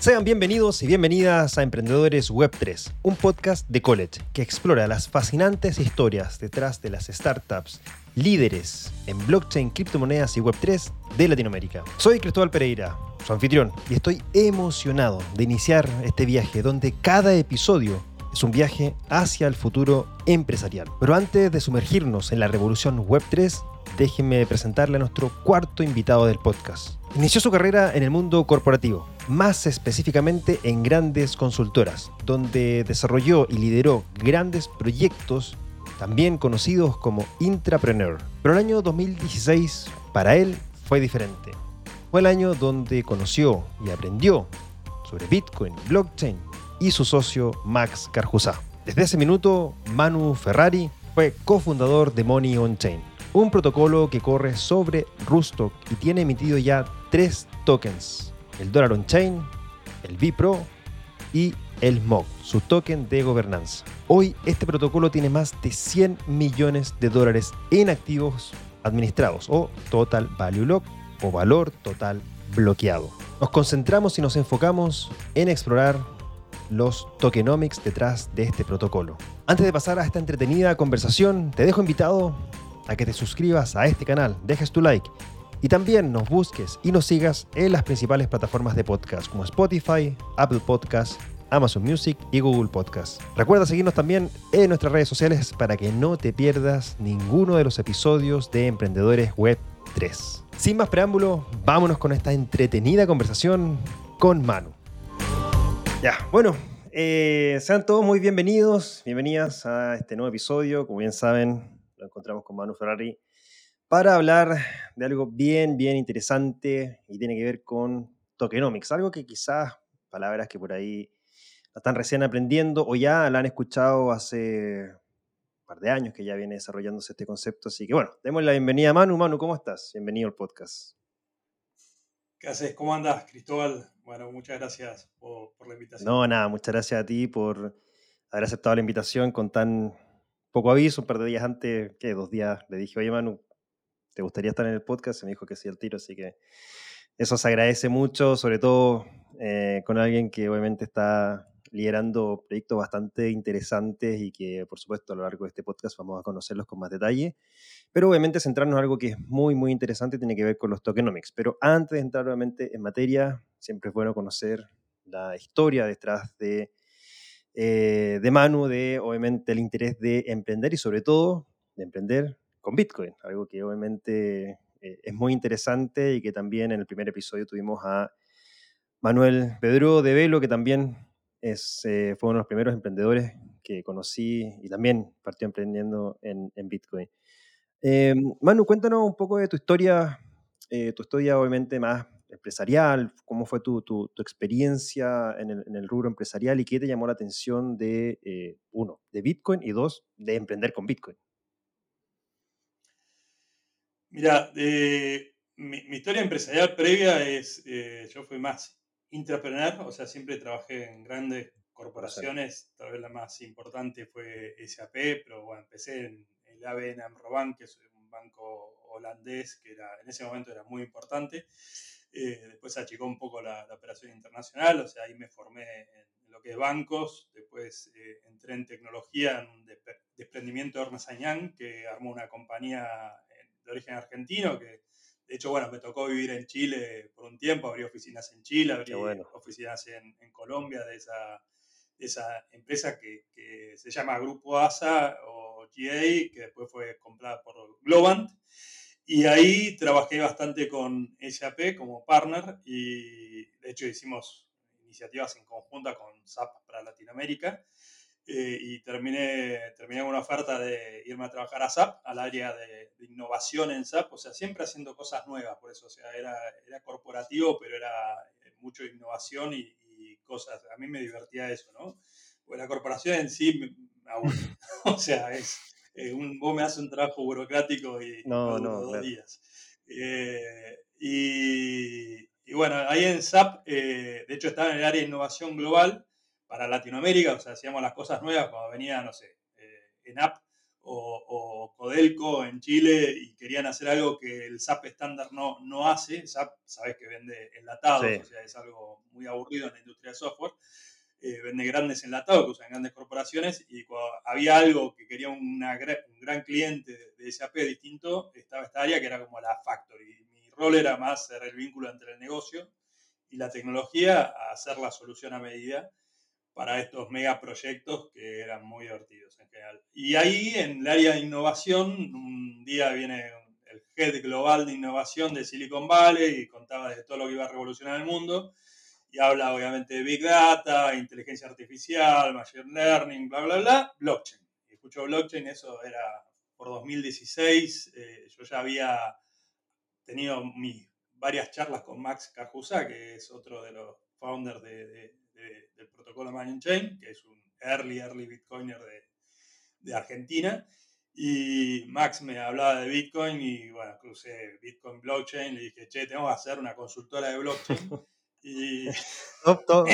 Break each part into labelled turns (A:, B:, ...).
A: Sean bienvenidos y bienvenidas a Emprendedores Web 3, un podcast de college que explora las fascinantes historias detrás de las startups líderes en blockchain, criptomonedas y Web 3 de Latinoamérica. Soy Cristóbal Pereira, su anfitrión, y estoy emocionado de iniciar este viaje donde cada episodio es un viaje hacia el futuro empresarial. Pero antes de sumergirnos en la revolución Web 3, déjenme presentarle a nuestro cuarto invitado del podcast. Inició su carrera en el mundo corporativo, más específicamente en grandes consultoras, donde desarrolló y lideró grandes proyectos, también conocidos como intrapreneur. Pero el año 2016 para él fue diferente. Fue el año donde conoció y aprendió sobre Bitcoin, blockchain y su socio Max Carjusá. Desde ese minuto, Manu Ferrari fue cofundador de Money on Chain, un protocolo que corre sobre Rustock y tiene emitido ya tres tokens, el Dollar on Chain, el Bipro y el MOG, su token de gobernanza. Hoy este protocolo tiene más de 100 millones de dólares en activos administrados o Total Value Lock o valor total bloqueado. Nos concentramos y nos enfocamos en explorar los tokenomics detrás de este protocolo. Antes de pasar a esta entretenida conversación, te dejo invitado a que te suscribas a este canal, dejes tu like y también nos busques y nos sigas en las principales plataformas de podcast como Spotify, Apple Podcasts, Amazon Music y Google Podcast. Recuerda seguirnos también en nuestras redes sociales para que no te pierdas ninguno de los episodios de Emprendedores Web 3. Sin más preámbulo, vámonos con esta entretenida conversación con Manu. Ya, bueno, eh, sean todos muy bienvenidos, bienvenidas a este nuevo episodio. Como bien saben, lo encontramos con Manu Ferrari para hablar de algo bien, bien interesante y tiene que ver con tokenomics, algo que quizás, palabras que por ahí están recién aprendiendo o ya la han escuchado hace un par de años que ya viene desarrollándose este concepto. Así que bueno, demos la bienvenida a Manu. Manu, ¿cómo estás? Bienvenido al podcast.
B: ¿Qué haces? ¿Cómo andas, Cristóbal? Bueno, muchas gracias por, la invitación.
A: No, nada, muchas gracias a ti por haber aceptado la invitación con tan poco aviso, un par de días antes, que dos días, le dije, oye Manu, ¿te gustaría estar en el podcast? Y me dijo que sí al tiro, así que eso se agradece mucho, sobre todo eh, con alguien que obviamente está liderando proyectos bastante interesantes y que por supuesto a lo largo de este podcast vamos a conocerlos con más detalle. Pero obviamente centrarnos en algo que es muy, muy interesante tiene que ver con los tokenomics. Pero antes de entrar obviamente en materia, siempre es bueno conocer la historia detrás de, eh, de Manu, de obviamente el interés de emprender y sobre todo de emprender con Bitcoin, algo que obviamente eh, es muy interesante y que también en el primer episodio tuvimos a Manuel Pedro de Velo, que también es, eh, fue uno de los primeros emprendedores que conocí y también partió emprendiendo en, Bitcoin. Eh, Manu, cuéntanos un poco de tu historia, eh, tu historia obviamente más empresarial, cómo fue tu, tu, experiencia en el, en el, rubro empresarial y qué te llamó la atención de, uno, de Bitcoin y dos, de emprender con Bitcoin.
B: Mira, mi, mi, historia empresarial previa es, yo fui más intrapreneur, o sea, siempre trabajé en grandes corporaciones, tal vez la más importante fue SAP, pero bueno, empecé en el ABN AMRO que es un banco holandés que era, en ese momento era muy importante. Eh, después achicó un poco la, operación internacional, o sea, ahí me formé en lo que es bancos, después eh, entré en tecnología, en un desprendimiento de Ernst Young, que armó una compañía de origen argentino, que de hecho, bueno, me tocó vivir en Chile por un tiempo, abrí oficinas en Chile, abrí oficinas en, en, Colombia de esa, esa empresa que, que, se llama Grupo ASA o que después fue comprada por Globant. Y ahí trabajé bastante con SAP como partner y de hecho hicimos iniciativas en conjunta con SAP para Latinoamérica. Eh, y terminé, terminé con una oferta de irme a trabajar a SAP, al área de, innovación en SAP, o sea, siempre haciendo cosas nuevas, por eso, o sea, era, era corporativo, pero era eh, mucho innovación y, y, cosas, a mí me divertía eso, ¿no? Pues la corporación en sí o sea, es, eh, un, vos me haces un trabajo burocrático y no, no, dos días. Eh, y, bueno, ahí en SAP, eh, de hecho estaba en el área de innovación global para Latinoamérica, o sea, hacíamos las cosas nuevas cuando venía, no sé, en app o, o, Codelco en Chile y querían hacer algo que el SAP estándar no, no hace. SAP, sabes que vende enlatados, o sea, es algo muy aburrido en la industria de software. Eh, vende grandes enlatados que usan grandes corporaciones y cuando había algo que quería una, un gran cliente de SAP distinto, estaba esta área que era como la factory. Mi rol era más ser el vínculo entre el negocio y la tecnología, a hacer la solución a medida para estos megaproyectos que eran muy divertidos en general. Y ahí en el área de innovación, un día viene el head global de innovación de Silicon Valley y contaba de todo lo que iba a revolucionar el mundo. Y habla obviamente de Big Data, inteligencia artificial, Machine Learning, bla, bla, bla, blockchain. Y escucho blockchain, eso era por 2016. Eh, yo ya había tenido mis varias charlas con Max Carjusa, que es otro de los founders de del protocolo Manion Chain, que es un early, early Bitcoiner de, de Argentina. Y Max me hablaba de Bitcoin y bueno, crucé Bitcoin Blockchain, le dije, che, tengo que hacer una consultora de blockchain. Y
A: no, no,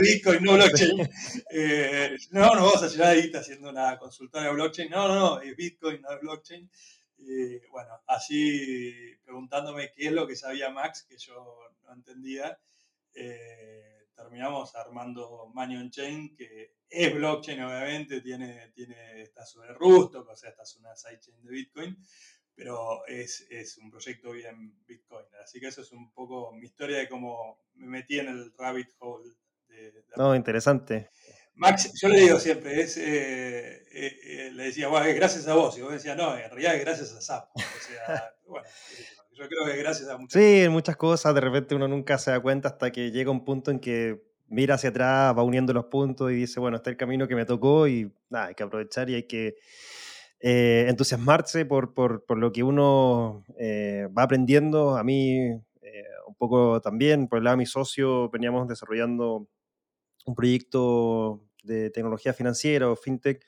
B: Bitcoin, no blockchain. Eh, no, no vamos a llegar ahí haciendo una consultora de blockchain. No, no, no, es Bitcoin, no es blockchain. Y bueno, así preguntándome qué es lo que sabía Max, que yo no entendía. Eh, terminamos armando Manion Chain, que es blockchain obviamente, tiene, tiene, está sobre Rusto, o sea, está sobre una sidechain de Bitcoin, pero es, es, un proyecto bien Bitcoin. Así que eso es un poco mi historia de cómo me metí en el rabbit hole. De,
A: no, interesante.
B: Max, yo le digo siempre, es, eh, eh, eh, le decía, bueno, es gracias a vos, y vos decías, no, en realidad es gracias a SAP. O sea, bueno, yo creo que gracias a muchas
A: Sí, muchas cosas, de repente uno nunca se da cuenta hasta que llega un punto en que mira hacia atrás, va uniendo los puntos y dice, bueno, este es el camino que me tocó y nada, hay que aprovechar y hay que eh, entusiasmarse por, por, por, lo que uno eh, va aprendiendo. A mí, eh, un poco también, por el lado de mi socio, veníamos desarrollando un proyecto de tecnología financiera o fintech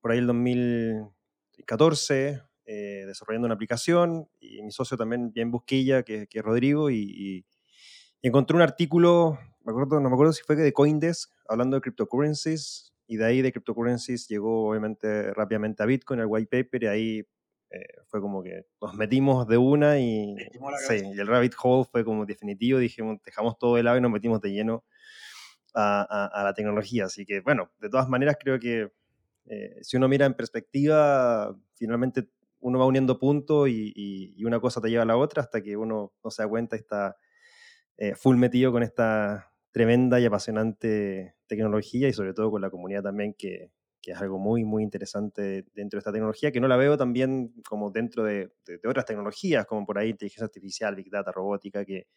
A: por ahí el 2014, eh, desarrollando una aplicación y mi socio también bien busquilla, que, que es Rodrigo, y, encontré un artículo, me acuerdo, no me acuerdo si fue de Coindesk, hablando de cryptocurrencies, y de ahí de cryptocurrencies llegó obviamente rápidamente a Bitcoin, el white paper, y ahí eh, fue como que nos metimos de una y, sí, y el rabbit hole fue como definitivo, dijimos, dejamos todo de lado y nos metimos de lleno a, a la tecnología. Así que bueno, de todas maneras creo que eh, si uno mira en perspectiva, finalmente uno va uniendo puntos y, una cosa te lleva a la otra hasta que uno no se da cuenta y está eh, full metido con esta tremenda y apasionante tecnología y sobre todo con la comunidad también que, es algo muy, muy interesante dentro de esta tecnología, que no la veo también como dentro de, de, otras tecnologías, como por ahí inteligencia artificial, big data, robótica, que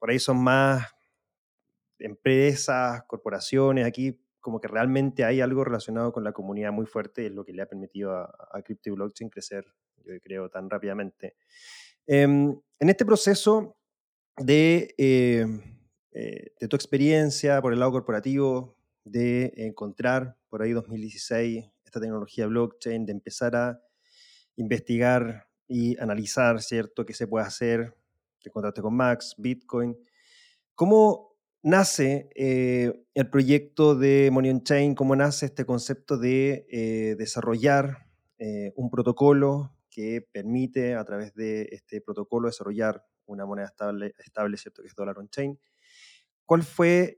A: por ahí son más empresas, corporaciones, aquí como que realmente hay algo relacionado con la comunidad muy fuerte, es lo que le ha permitido a, a Crypto y Blockchain crecer, yo creo, tan rápidamente. Em, en este proceso de, eh, eh, de tu experiencia por el lado corporativo, de encontrar por ahí 2016 esta tecnología blockchain, de empezar a investigar y analizar, ¿cierto?, qué se puede hacer, te encontraste con Max, Bitcoin. ¿Cómo nace eh, el proyecto de Money Chain, cómo nace este concepto de eh, desarrollar eh, un protocolo que permite a través de este protocolo desarrollar una moneda estable, estable ¿cierto? que es Dollar on Chain. ¿Cuál fue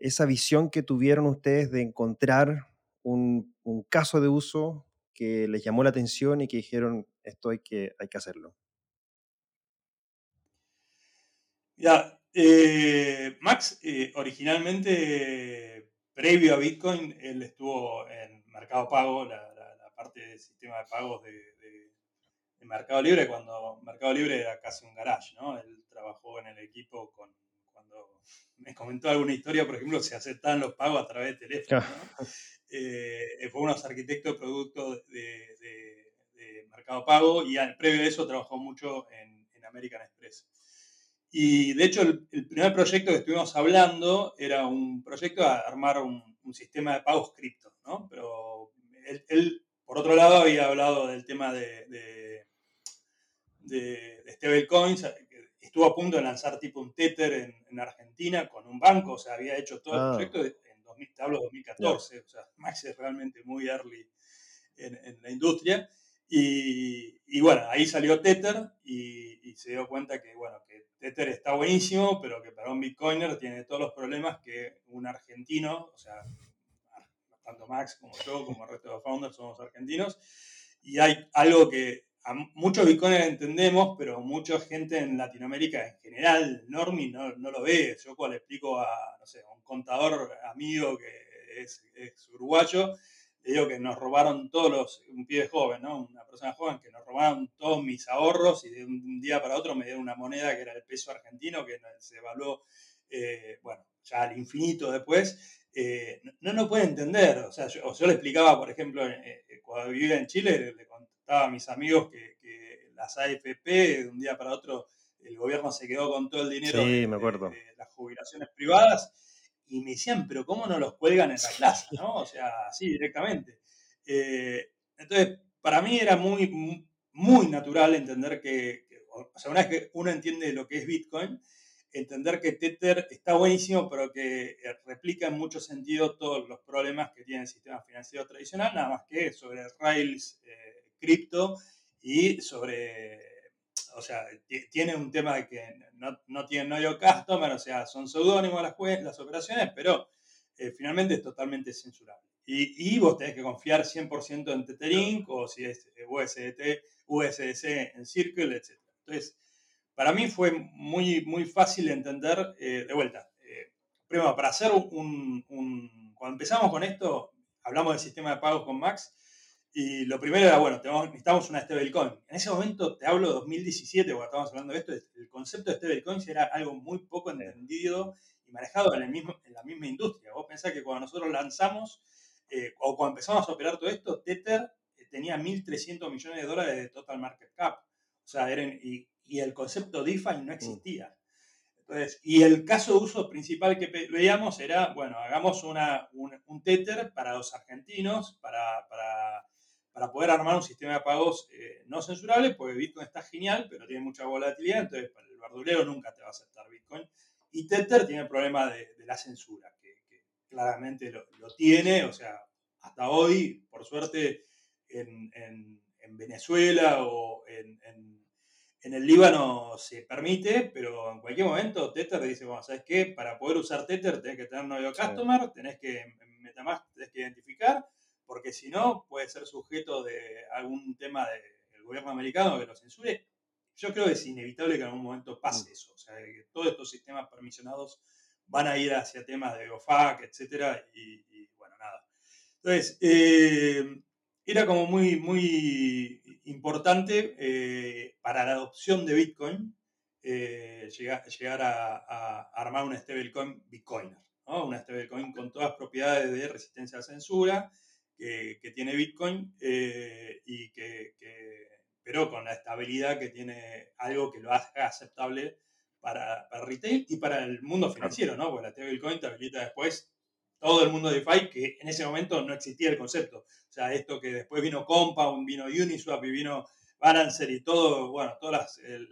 A: esa visión que tuvieron ustedes de encontrar un, un, caso de uso que les llamó la atención y que dijeron esto hay que, hay que hacerlo?
B: Ya, eh, Max, eh, originalmente, previo a Bitcoin, él estuvo en Mercado Pago, la, parte del sistema de pagos de, Mercado Libre, cuando Mercado Libre era casi un garage, ¿no? Él trabajó en el equipo con, cuando me comentó alguna historia, por ejemplo, se aceptaban los pagos a través de teléfono, eh, fue uno de los arquitectos de productos de, Mercado Pago y previo a eso trabajó mucho en, en American Express. Y de hecho, el, primer proyecto que estuvimos hablando era un proyecto de armar un, sistema de pagos cripto, ¿no? Pero él, por otro lado, había hablado del tema de, de, de, stablecoins, estuvo a punto de lanzar tipo un Tether en, Argentina con un banco, o sea, había hecho todo el ah. proyecto en 2000, hablo 2014, o sea, Max es realmente muy early en, la industria. Y, bueno, ahí salió Tether y, se dio cuenta que, bueno, que Tether está buenísimo, pero que para un Bitcoiner tiene todos los problemas que un argentino, o sea, tanto Max como yo, como el resto de los founders, somos argentinos. Y hay algo que muchos bitcoiners entendemos, pero mucha gente en Latinoamérica en general, Normi, no, no lo ve. Yo cuando le explico a, no sé, a un contador amigo que es, es, uruguayo, le digo que nos robaron todos los, un pibe joven, ¿no? Una persona joven, que nos robaron todos mis ahorros y de un día para otro me dieron una moneda que era el peso argentino, que se evaluó, eh, bueno, ya al infinito después. Eh, no, no puede entender. O sea, yo, yo le explicaba, por ejemplo, eh, cuando vivía en Chile, le, contaba a mis amigos que, las AFP, de un día para otro, el gobierno se quedó con todo el dinero
A: de, me acuerdo.
B: las jubilaciones privadas y me decían, pero ¿cómo no los cuelgan en la clase? ¿no? O sea, así directamente. Eh, entonces, para mí era muy, muy natural entender que, o sea, una vez que uno entiende lo que es Bitcoin, entender que Tether está buenísimo, pero que eh, replica en muchos sentidos todos los problemas que tiene el sistema financiero tradicional, nada más que sobre Rails, eh, cripto y sobre, o sea, tiene un tema de que no, no tienen no customer, o sea, son seudónimos las, las operaciones, pero eh, finalmente es totalmente censurable. Y, y, vos tenés que confiar 100% en Tether o si es USDT, USDC en Circle, etc. Entonces, para mí fue muy, muy fácil de entender, eh, de vuelta. Eh, primero, para hacer un, Cuando empezamos con esto, hablamos del sistema de pagos con Max, y lo primero era, bueno, necesitamos una stablecoin. En ese momento, te hablo de 2017, cuando estábamos hablando de esto, el concepto de stablecoins era algo muy poco entendido y manejado en, el mismo, en la misma industria. Vos pensás que cuando nosotros lanzamos, eh, o cuando empezamos a operar todo esto, Tether tenía 1.300 millones de dólares de total market cap. O sea, eran, y y el concepto DeFi no mm. existía. Entonces, y el caso de uso principal que veíamos era, bueno, hagamos una, un, Tether para los argentinos, para, para, para, poder armar un sistema de pagos eh, no censurable, porque Bitcoin está genial, pero tiene mucha volatilidad, entonces para el verdulero nunca te va a aceptar Bitcoin. Y Tether tiene el problema de, de la censura, que, claramente lo, lo, tiene, o sea, hasta hoy, por suerte, en, en, en Venezuela o en en el Líbano se permite, pero en cualquier momento Tether dice, bueno, ¿sabes qué? Para poder usar Tether tenés que tener nuevo customer, tenés que, Metamask tenés que identificar, porque si no puede ser sujeto de algún tema del gobierno americano que lo censure. Yo creo que es inevitable que en algún momento pase mm. eso, o sea, que todos estos sistemas permisionados van a ir hacia temas de OFAC, etcétera, y, bueno, nada. Entonces, eh, era como muy, muy importante eh, para la adopción de Bitcoin eh, llegar, a, armar una stablecoin Bitcoiner, ¿no? una stablecoin con todas las propiedades de resistencia a censura que, tiene Bitcoin, eh, y que, pero con la estabilidad que tiene algo que lo haga aceptable para, para retail y para el mundo financiero, ¿no? porque la stablecoin te habilita después todo el mundo de DeFi, que en ese momento no existía el concepto. O sea, esto que después vino Compound, vino Uniswap y vino Balancer y todo, bueno, todas el,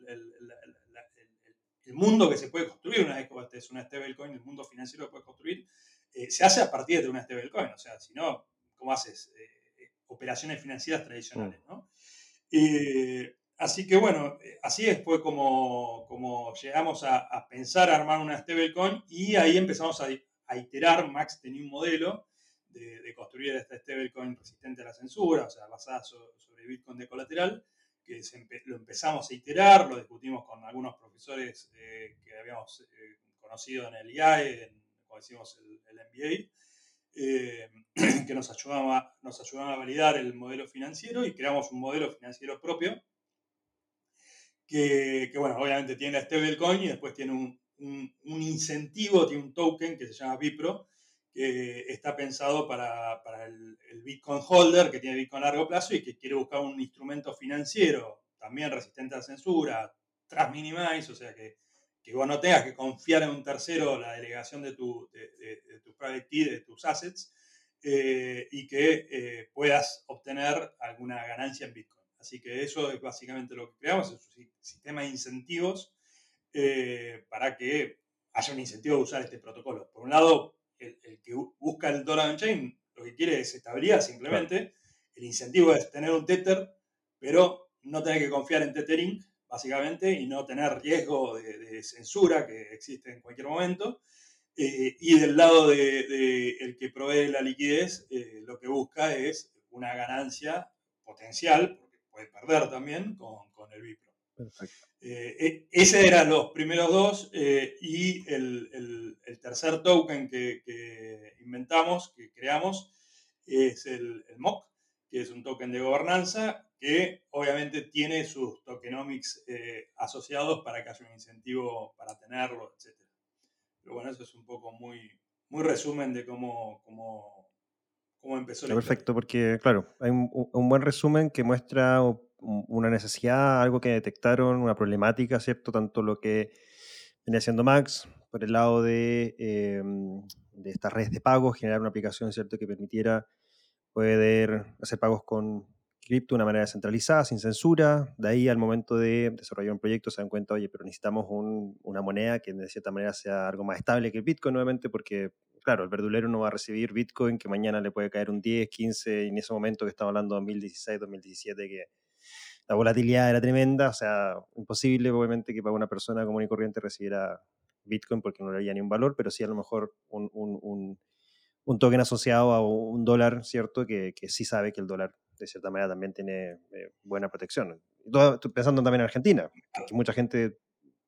B: mundo que se puede construir una vez que es una stablecoin, el mundo financiero que puedes construir, eh, se hace a partir de una stablecoin. O sea, si no, ¿cómo haces? Eh, operaciones financieras tradicionales, ¿no? así que bueno, eh, así es, fue como, como llegamos a, a pensar armar una stablecoin y ahí empezamos a, a iterar. Max tenía un modelo de, construir esta stablecoin resistente a la censura, o sea, basada sobre Bitcoin de colateral, que lo empezamos a iterar, lo discutimos con algunos profesores eh, que habíamos eh, conocido en el IAE, en, como decimos, el, MBA, eh, que nos ayudaba, nos ayudaban a validar el modelo financiero y creamos un modelo financiero propio que, que, bueno, obviamente tiene la stablecoin y después tiene un, un, incentivo, tiene un token que se llama Bipro, que está pensado para, para el, Bitcoin holder que tiene Bitcoin a largo plazo y que quiere buscar un instrumento financiero también resistente a la censura, tras minimize, o sea que, que vos no tengas que confiar en un tercero la delegación de tu, de, de, tu private key, de tus assets, eh, y que eh, puedas obtener alguna ganancia en Bitcoin. Así que eso es básicamente lo que creamos, es un sistema de incentivos eh, para que haya un incentivo de usar este protocolo. Por un lado, el, que busca el dólar on chain lo que quiere es estabilidad simplemente. el incentivo es tener un Tether, pero no tener que confiar en Tethering, básicamente, y no tener riesgo de, censura que existe en cualquier momento. Eh, y del lado del de, el que provee la liquidez, eh, lo que busca es una ganancia potencial, porque puede perder también con, con el Bipro. Perfecto. Eh, e, ese eran los primeros dos y el, el, el, tercer token que, que, inventamos, que creamos, es el, el MOC, que es un token de gobernanza que obviamente tiene sus tokenomics eh, asociados para que haya un incentivo para tenerlo, etc. Pero bueno, eso es un poco muy, muy resumen de cómo, cómo, cómo empezó
A: la Perfecto, porque claro, hay un, buen resumen que muestra una necesidad, algo que detectaron, una problemática, ¿cierto? Tanto lo que venía haciendo Max por el lado de, eh, de estas redes de pagos, generar una aplicación, ¿cierto?, que permitiera poder hacer pagos con cripto de una manera descentralizada, sin censura. De ahí al momento de desarrollar un proyecto se dan cuenta, oye, pero necesitamos una moneda que de cierta manera sea algo más estable que el Bitcoin nuevamente, porque, claro, el verdulero no va a recibir Bitcoin, que mañana le puede caer un 10, 15, y en ese momento que estamos hablando de 2016, 2017, que la volatilidad era tremenda, o sea, imposible obviamente que para una persona común y corriente recibiera Bitcoin porque no le había ni un valor, pero sí a lo mejor un, token asociado a un dólar, ¿cierto? Que sí sabe que el dólar de cierta manera también tiene eh, buena protección. Estoy pensando también en Argentina, que, mucha gente...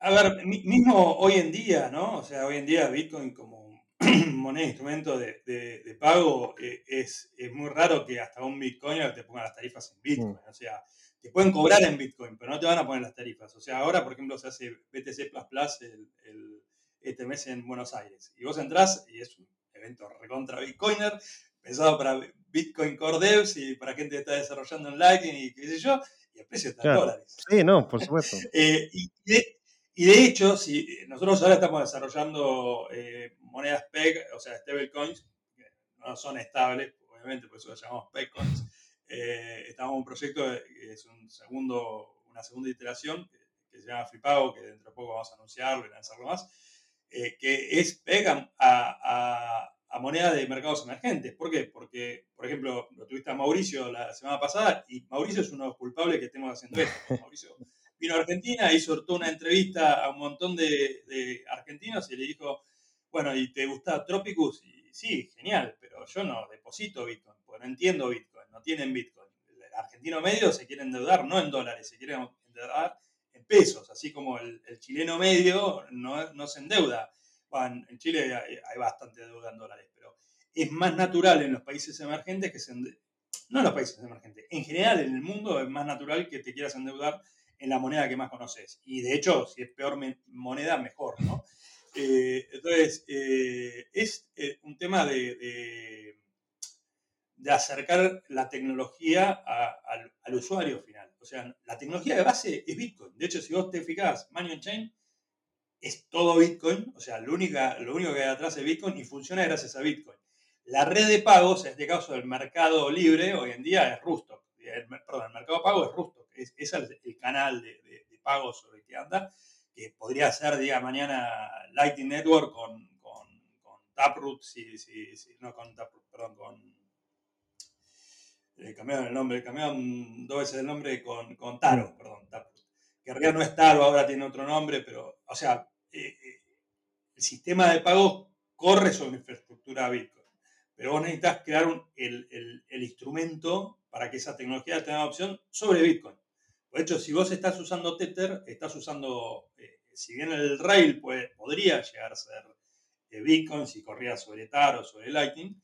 B: A ver, mismo hoy en día, ¿no? O sea, hoy en día Bitcoin como moneda, instrumento de, de, pago, eh, es, es, muy raro que hasta un Bitcoiner te ponga las tarifas en Bitcoin. Mm. O sea, te pueden cobrar en Bitcoin, pero no te van a poner las tarifas. O sea, ahora, por ejemplo, se hace BTC el, el, este mes en Buenos Aires. Y vos entrás y es un evento recontra Bitcoiner, pensado para Bitcoin Core Devs y para gente que está desarrollando en Lightning y qué sé yo, y el precio está en dólares.
A: Sí, no, por supuesto.
B: Eh, y, de, hecho, si nosotros ahora estamos desarrollando eh, monedas PEG, o sea, stablecoins, que no son estables, obviamente, por eso las llamamos PEG eh, estamos en un proyecto que es un segundo, una segunda iteración que, se llama Flipago, que dentro de poco vamos a anunciarlo y lanzarlo más, que es PEG a a moneda de mercados emergentes. ¿Por qué? Porque, por ejemplo, lo tuviste a Mauricio la semana pasada y Mauricio es uno de los culpables que estemos haciendo esto. Mauricio vino a Argentina, hizo toda una entrevista a un montón de, argentinos y le dijo, bueno, ¿y te gusta Tropicus? Y sí, genial, pero yo no deposito Bitcoin, porque no entiendo Bitcoin, no tienen Bitcoin. El argentino medio se quiere endeudar no en dólares, se quiere endeudar en pesos, así como el, chileno medio no, no se endeuda en Chile hay, bastante deuda en dólares, pero es más natural en los países emergentes que se no en los países emergentes, en general en el mundo es más natural que te quieras endeudar en la moneda que más conoces. Y de hecho, si es peor moneda, mejor, ¿no? Eh, entonces, eh, es eh, un tema de, de, acercar la tecnología al, al, usuario final. O sea, la tecnología de base es Bitcoin. De hecho, si vos te fijás, Money Chain es todo Bitcoin, o sea, lo, única, lo único que hay atrás es Bitcoin y funciona gracias a Bitcoin. La red de pagos, en este caso el mercado libre, hoy en día es Rusto. perdón, el mercado pago es Rusto. Es, el, canal de, de, pagos sobre el que anda, que podría ser, diga, mañana Lightning Network con, con, Taproot, si, si, no con Taproot, perdón, con... Eh, cambiaron el nombre, cambiaron dos veces el nombre con, con Taro, perdón, Taproot. Que en no es Taro, ahora tiene otro nombre, pero, o sea, eh, eh, el sistema de pago corre sobre infraestructura Bitcoin. Pero vos necesitas crear el, instrumento para que esa tecnología tenga opción sobre Bitcoin. De hecho, si vos estás usando Tether, estás usando, eh, si bien el rail podría llegar a ser Bitcoin, si corría sobre TAR o sobre Lightning,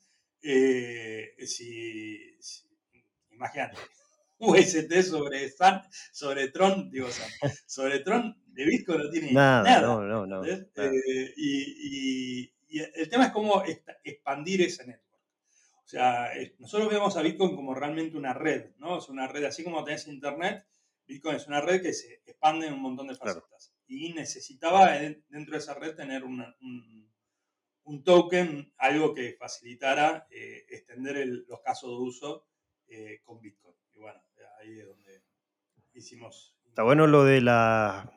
B: si, imagínate, UST sobre, sobre Tron, digo, sobre Tron de Bitcoin no tiene nada. No, no, no. Eh, y, el tema es cómo expandir ese network. O sea, nosotros vemos a Bitcoin como realmente una red, ¿no? Es una red, así como tenés Internet, Bitcoin es una red que se expande en un montón de facetas. Y necesitaba dentro de esa red tener un, un, token, algo que facilitara eh, extender los casos de uso eh, con Bitcoin. Y bueno, ahí es donde hicimos...
A: Está bueno lo de la,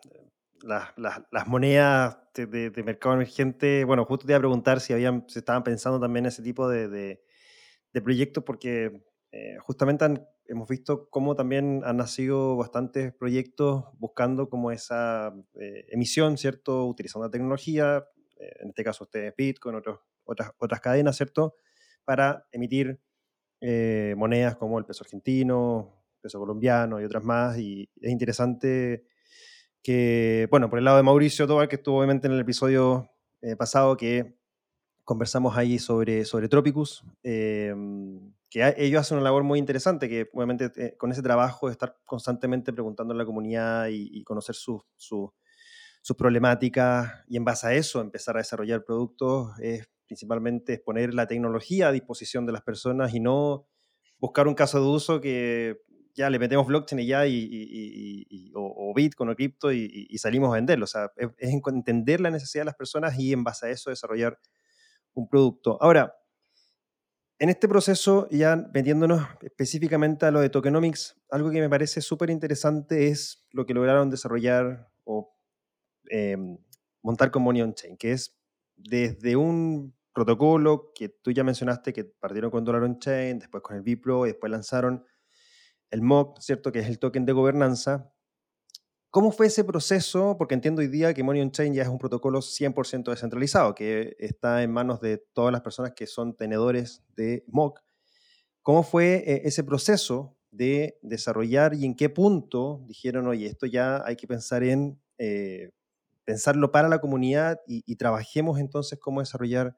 A: las monedas de, mercado emergente. Bueno, justo te iba a preguntar si habían, se estaban pensando también ese tipo de, de proyectos, porque eh, justamente hemos visto cómo también han nacido bastantes proyectos buscando como esa eh, emisión, ¿cierto? Utilizando la tecnología, eh, en este caso ustedes Bitcoin, otros, otras, otras cadenas, ¿cierto? Para emitir monedas como el peso argentino, peso colombiano y otras más. Y es interesante que, bueno, por el lado de Mauricio Tobar, que estuvo obviamente en el episodio pasado, que conversamos ahí sobre, sobre Tropicus, em, que ellos hacen una labor muy interesante, que obviamente eh, con ese trabajo de estar constantemente preguntando a la comunidad y, conocer sus problemáticas y en base a eso empezar a desarrollar productos, es principalmente poner la tecnología a disposición de las personas y no buscar un caso de uso que ya le metemos blockchain y ya, y, o, Bitcoin o cripto y, salimos a venderlo. O sea, es, entender la necesidad de las personas y en base a eso desarrollar un producto. Ahora, en este proceso, ya metiéndonos específicamente a lo de tokenomics, algo que me parece súper interesante es lo que lograron desarrollar o em, montar con Money on Chain, que es desde un protocolo que tú ya mencionaste que partieron con Dollar on Chain, después con el Bipro y después lanzaron el MOC, ¿cierto? Que es el token de gobernanza, ¿Cómo fue ese proceso? Porque entiendo hoy día que Money on Chain ya es un protocolo 100% descentralizado, que está en manos de todas las personas que son tenedores de MOC. ¿Cómo fue eh, ese proceso de desarrollar y en qué punto dijeron, oye, esto ya hay que pensar en eh, pensarlo para la comunidad y, trabajemos entonces cómo desarrollar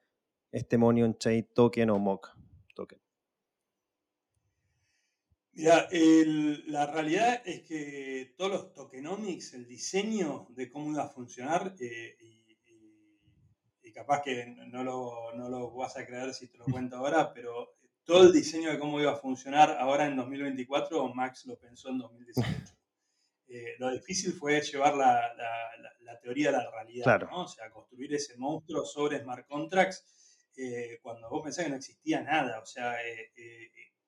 A: este Money on Chain token o MOC token?
B: Mira, la realidad es que todos los tokenomics, el diseño de cómo iba a funcionar, eh, y, capaz que no lo, no lo, vas a creer si te lo cuento ahora, pero todo el diseño de cómo iba a funcionar ahora en 2024, Max lo pensó en 2018. Eh, lo difícil fue llevar la, la, teoría a la realidad, ¿no? o sea, construir ese monstruo sobre smart contracts eh, cuando vos pensás que no existía nada, o sea,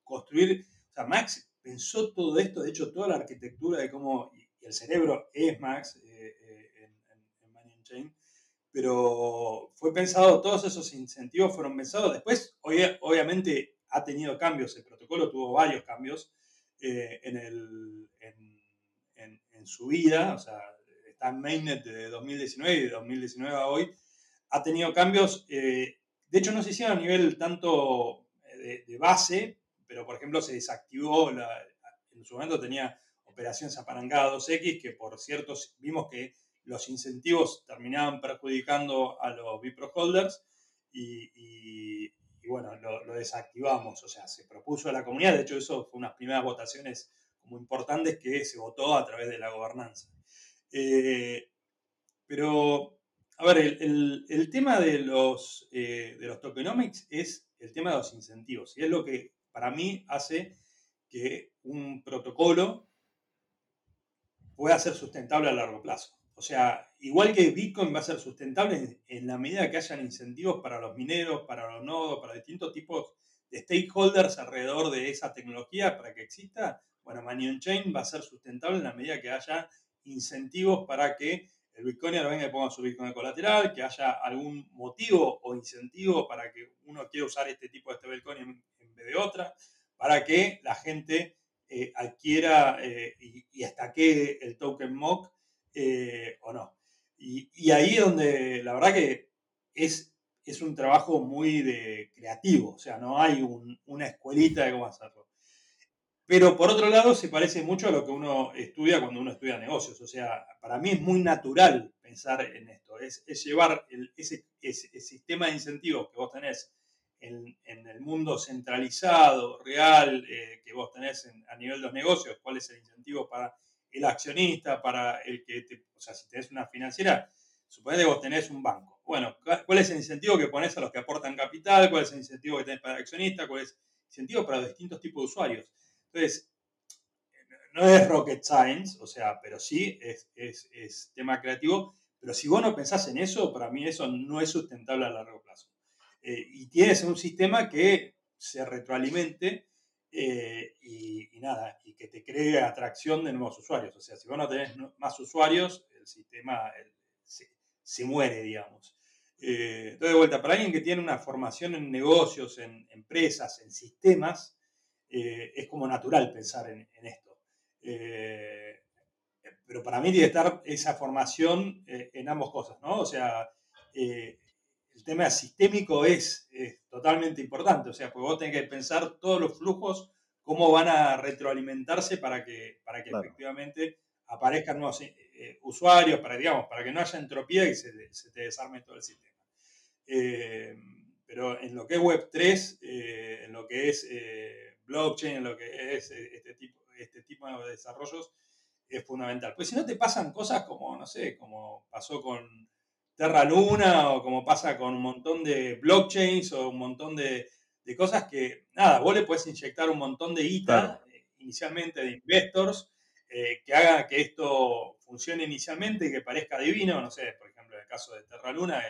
B: construir sea, Max pensó todo esto, de hecho, toda la arquitectura de cómo, y, el cerebro es Max eh, eh, en, en, Chain, pero fue pensado, todos esos incentivos fueron pensados. Después, obviamente, ha tenido cambios, el protocolo tuvo varios cambios eh, en, su vida, o sea, está en mainnet de 2019 y de 2019 a hoy, ha tenido cambios, de hecho no se hicieron a nivel tanto de base, pero por ejemplo se desactivó, en su momento tenía operaciones apalancadas 2X, que por cierto vimos que los incentivos terminaban perjudicando a los Bipro holders y, bueno, lo, desactivamos, o sea, se propuso a la comunidad, de hecho eso fue unas primeras votaciones como importantes que se votó a través de la gobernanza. Eh, pero, a ver, el, tema de los, eh, de los tokenomics es el tema de los incentivos, y es lo que para mí hace que un protocolo pueda ser sustentable a largo plazo. O sea, igual que Bitcoin va a ser sustentable en, la medida que hayan incentivos para los mineros, para los nodos, para distintos tipos de stakeholders alrededor de esa tecnología para que exista, bueno, Money on Chain va a ser sustentable en la medida que haya incentivos para que el Bitcoiner venga y ponga su Bitcoin colateral, que haya algún motivo o incentivo para que uno quiera usar este tipo de stablecoin de otra, para que la gente eh, adquiera eh, y, que el token MOC eh, o no. Y, ahí es donde la verdad que es, es un trabajo muy de creativo, o sea, no hay una escuelita de cómo hacerlo. Pero por otro lado, se parece mucho a lo que uno estudia cuando uno estudia negocios. O sea, para mí es muy natural pensar en esto. Es, llevar ese, ese, sistema de incentivos que vos tenés en, el mundo centralizado, real, eh, que vos tenés a nivel de los negocios, cuál es el incentivo para el accionista, para el que, te, o sea, si tenés una financiera, suponete que vos tenés un banco. Bueno, ¿cuál es el incentivo que pones a los que aportan capital? ¿Cuál es el incentivo que tenés para el accionista? ¿Cuál es el incentivo para distintos tipos de usuarios? Entonces, no es rocket science, o sea, pero sí es tema creativo, pero si vos no pensás en eso, para mí eso no es sustentable a largo plazo. Eh, y tienes un sistema que se retroalimente eh, y, nada, y que te cree atracción de nuevos usuarios. O sea, si vos no tenés más usuarios, el sistema se, muere, digamos. Eh, entonces, de vuelta, para alguien que tiene una formación en negocios, en empresas, en sistemas, es como natural pensar en, esto. Pero para mí tiene que estar esa formación en ambas cosas, ¿no? O sea, el tema sistémico es, totalmente importante, o sea, pues vos tenés que pensar todos los flujos, cómo van a retroalimentarse para que, para que efectivamente aparezcan nuevos usuarios, para, digamos, para que no haya entropía y se, se te desarme todo el sistema. pero en lo que es Web3, en lo que es blockchain, en lo que es eh, este tipo, este tipo de desarrollos, es fundamental. Pues si no te pasan cosas como, no sé, como pasó con Terra Luna o como pasa con un montón de blockchains o un montón de, cosas que, nada, vos le puedes inyectar un montón de ITA, eh, inicialmente de investors, eh, que haga que esto funcione inicialmente y que parezca divino, no sé, por ejemplo, en el caso de Terra Luna,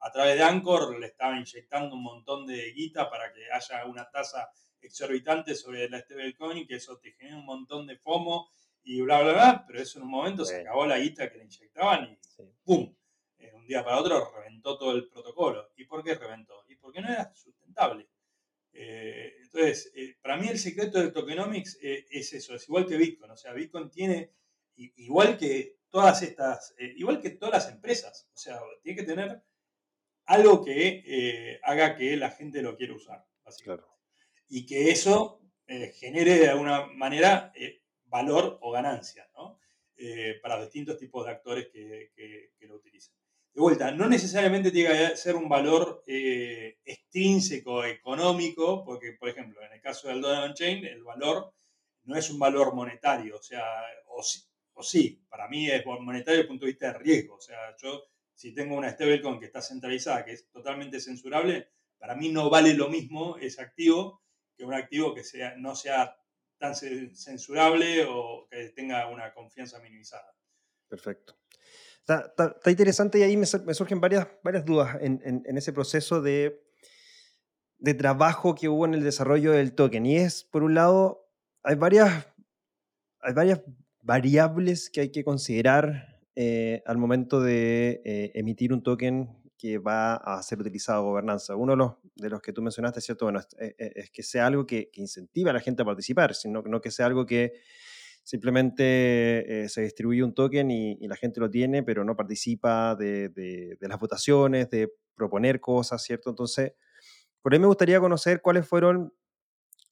B: a través de Anchor le estaba inyectando un montón de guita para que haya una tasa exorbitante sobre la stablecoin y que eso te genera un montón de FOMO y bla, bla, bla, pero eso en un momento se acabó la guita que le inyectaban y ¡pum! Eh, día para otro reventó todo el protocolo. ¿Y por qué reventó? Y porque no era sustentable. Eh, entonces, eh, para mí el secreto del tokenomics es eso, es igual que Bitcoin. O sea, Bitcoin tiene, igual que todas estas, igual que todas las empresas, o sea, tiene que tener algo que haga que la gente lo quiera usar, básicamente y que eso eh, genere de alguna manera eh, valor o ganancia eh, para distintos tipos de actores que, lo utilizan. De vuelta, no necesariamente tiene que ser un valor extrínseco, económico, porque, por ejemplo, en el caso del Donovan Chain, el valor no es un valor monetario, o sea, o sí, o sí para mí es monetario desde el punto de vista de riesgo, o sea, yo si tengo una stablecoin que está centralizada, que es totalmente censurable, para mí no vale lo mismo ese activo que un activo que sea, no sea tan censurable o que tenga una confianza minimizada.
A: Perfecto. Está, interesante y ahí me, surgen varias, varias dudas en, ese proceso de, trabajo que hubo en el desarrollo del token. Y es, por un lado, hay varias, variables que hay que considerar eh, al momento de eh, emitir un token que va a ser utilizado gobernanza. Uno de los, de los que tú mencionaste, es, eh, eh, que sea algo que, que, incentive a la gente a participar, sino no que sea algo que simplemente eh, se distribuye un token y, la gente lo tiene, pero no participa de, las votaciones, de proponer cosas, ¿cierto? Entonces, por ahí me gustaría conocer cuáles fueron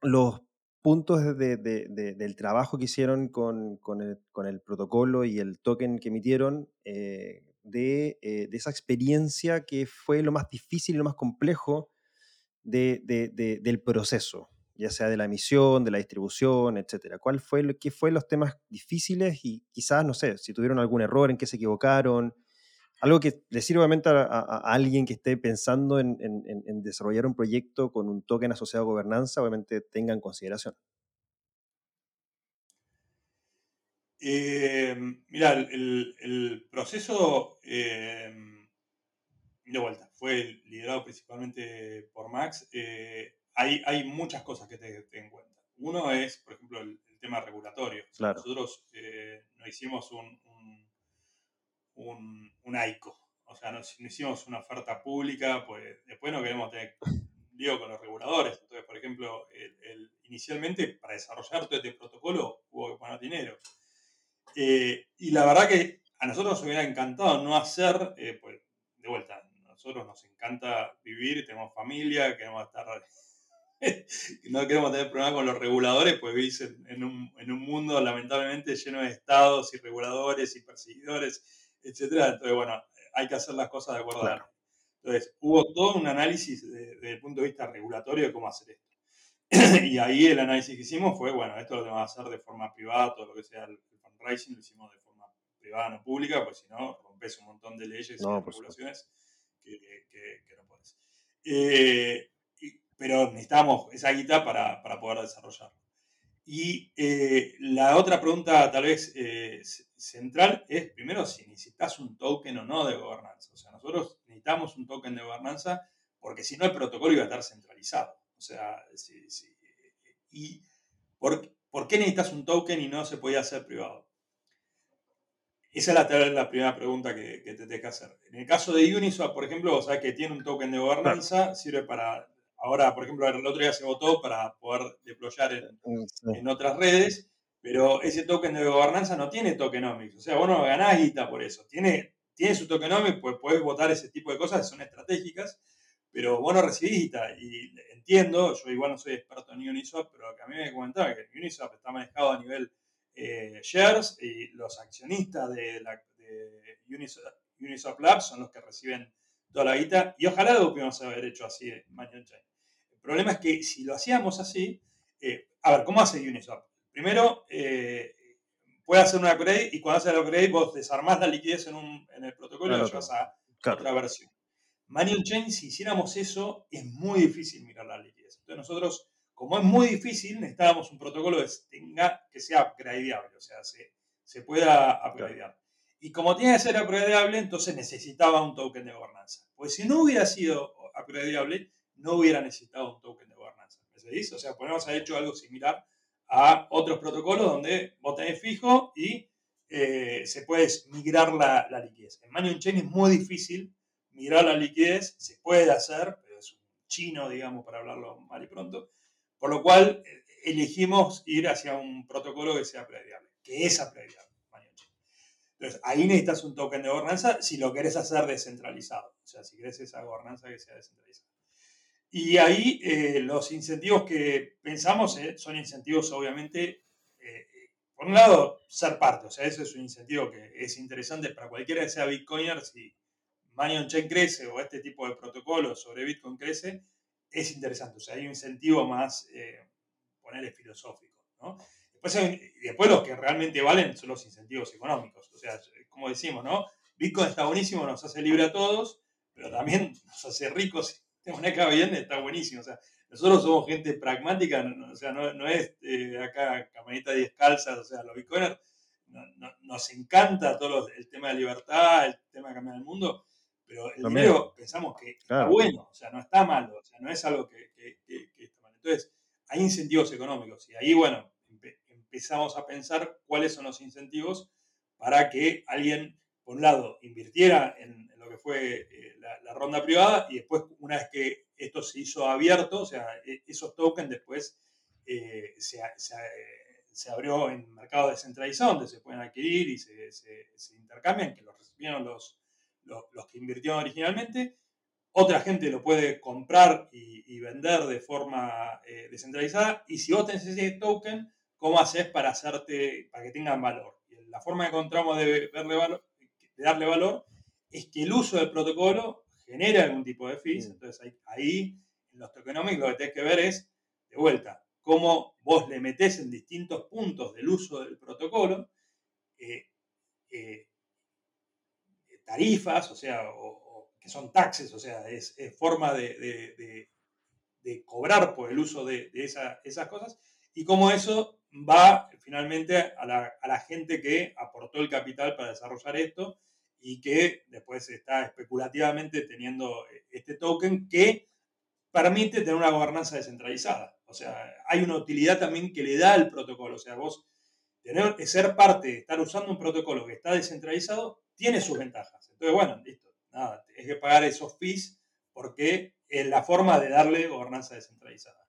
A: los puntos del trabajo que hicieron con, el, protocolo y el token que emitieron eh, de, esa experiencia que fue lo más difícil y lo más complejo del proceso, ya sea de la emisión, de la distribución, etcétera. ¿Cuál fue, ¿Qué fue los temas difíciles y quizás, no sé, si tuvieron algún error, en qué se equivocaron? Algo que le sirva obviamente a, alguien que esté pensando en, desarrollar un proyecto con un token asociado a gobernanza, obviamente tenga en consideración.
B: Eh, mira, el, proceso eh, de vuelta fue liderado principalmente por Max. Eh, hay, hay, muchas cosas que te, en cuenta. Uno es, por ejemplo, el, tema regulatorio. Nosotros no hicimos un, un, un, ICO, o sea, no, hicimos una oferta pública, pues después no queremos tener lío con los reguladores. Entonces, por ejemplo, inicialmente para desarrollar todo este protocolo hubo que poner dinero. Eh, y la verdad que a nosotros nos hubiera encantado no hacer, eh, pues, de vuelta, a nosotros nos encanta vivir, tenemos familia, queremos estar, no queremos tener problemas con los reguladores, pues vivís en, un, en, un, mundo lamentablemente lleno de estados y reguladores y perseguidores, etc. Entonces, bueno, hay que hacer las cosas de acuerdo a la Entonces, hubo todo un análisis desde el punto de vista regulatorio de cómo hacer esto. y ahí el análisis que hicimos fue, bueno, esto lo tenemos que hacer de forma privada, todo lo que sea el fundraising lo hicimos de forma privada, no pública, pues si no, rompes un montón de leyes y regulaciones que, que, no puedes. Eh, pero necesitamos esa guita para, para poder desarrollarlo. Y eh, la otra pregunta, tal vez eh, central, es primero si necesitas un token o no de gobernanza. O sea, nosotros necesitamos un token de gobernanza porque si no el protocolo iba a estar centralizado. O sea, si, si, ¿y por, por, qué necesitas un token y no se podía hacer privado? Esa es la, primera pregunta que, te tenés que hacer. En el caso de Uniswap, por ejemplo, vos sabés que tiene un token de gobernanza, sirve para ahora, por ejemplo, el otro día se votó para poder deployar en, en otras redes, pero ese token de gobernanza no tiene tokenomics. O sea, vos no ganás guita por eso. Tiene, tiene su tokenomics, pues podés votar ese tipo de cosas, son estratégicas, pero vos no recibís guita. Y entiendo, yo igual no soy experto en Uniswap, pero que a mí me comentaba que Uniswap está manejado a nivel eh, shares y los accionistas de, la, de Uniswap, Labs son los que reciben toda la guita y ojalá lo pudiéramos haber hecho así. El problema es que si lo hacíamos así, eh, a ver, ¿cómo hace Uniswap? Primero, eh, puede hacer una upgrade y cuando hace la upgrade vos desarmás la liquidez en, un, en el protocolo y lo llevas a otra versión. Money Chain, si hiciéramos eso, es muy difícil mirar la liquidez. Entonces nosotros como es muy difícil, necesitábamos un protocolo que, tenga, que sea upgradeable, o sea, se, se pueda upgradear. Y como tiene que ser upgradeable, entonces necesitaba un token de gobernanza. Pues si no hubiera sido upgradeable, no hubiera necesitado un token de gobernanza. ¿Me seguís? O sea, podemos haber hecho algo similar a otros protocolos donde vos tenés fijo y eh, se puede migrar la, liquidez. En Money Chain es muy difícil migrar la liquidez, se puede hacer, pero es un chino, digamos, para hablarlo mal y pronto, por lo cual, eh, elegimos ir hacia un protocolo que sea prediable, que es aprediable. Entonces, ahí necesitas un token de gobernanza si lo querés hacer descentralizado. O sea, si querés esa gobernanza que sea descentralizada. Y ahí eh, los incentivos que pensamos eh, son incentivos, obviamente, por un lado, ser parte. O sea, ese es un incentivo que es interesante para cualquiera que sea Bitcoiner. Si Money on Chain crece o este tipo de protocolos sobre Bitcoin crece, es interesante. O sea, hay un incentivo más, eh, ponerle filosófico. ¿no? Después, después los que realmente valen son los incentivos económicos. O sea, como decimos, ¿no? Bitcoin está buenísimo, nos hace libre a todos, pero también nos hace ricos. De manera bien, está buenísimo. O sea, nosotros somos gente pragmática, o sea, no, es eh, acá camarita descalzas, o sea, los bitcoiners nos encanta todo el tema de libertad, el tema de cambiar el mundo, pero el dinero pensamos que está bueno, o sea, no está malo, o sea, no es algo que, está mal. Entonces, hay incentivos económicos y ahí, bueno, empezamos a pensar cuáles son los incentivos para que alguien, por un lado, invirtiera en, que fue eh, la, ronda privada y después, una vez que esto se hizo abierto, o sea, e, esos tokens después eh, se, abrió en mercado descentralizado donde se pueden adquirir y se, se intercambian, que los recibieron los, los, que invirtieron originalmente. Otra gente lo puede comprar y, vender de forma eh, descentralizada. Y si vos tenés ese token, ¿cómo haces para, hacerte, para que tengan valor? la forma que encontramos de, valor, de darle valor es que el uso del protocolo genera algún tipo de fees. Entonces ahí, en los tokenomics, lo que tenés que ver es, de vuelta, cómo vos le metés en distintos puntos del uso del protocolo eh, eh, tarifas, o sea, que son taxes, o sea, es, forma de, cobrar por el uso de, esas cosas, y cómo eso va finalmente a la, gente que aportó el capital para desarrollar esto y que después está especulativamente teniendo este token que permite tener una gobernanza descentralizada. O sea, hay una utilidad también que le da el protocolo. O sea, vos tener, ser parte, estar usando un protocolo que está descentralizado, tiene sus ventajas. Entonces, bueno, listo, nada, es que pagar esos fees porque es la forma de darle gobernanza descentralizada.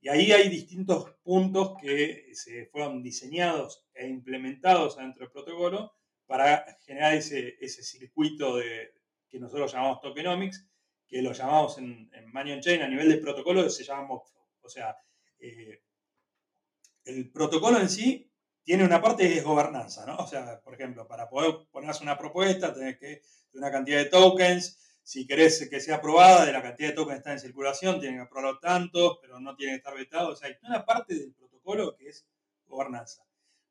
B: Y ahí hay distintos puntos que se fueron diseñados e implementados dentro del protocolo para generar ese, ese circuito de, que nosotros llamamos tokenomics, que lo llamamos en, en Money Chain a nivel de protocolo, se llama Mockflow. O sea, eh, el protocolo en sí tiene una parte que es gobernanza, ¿no? O sea, por ejemplo, para poder ponerse una propuesta, tenés que tener una cantidad de tokens. Si querés que sea aprobada, de la cantidad de tokens que está en circulación, tienen que aprobarlo tantos, pero no tienen que estar vetados. O sea, hay una parte del protocolo que es gobernanza.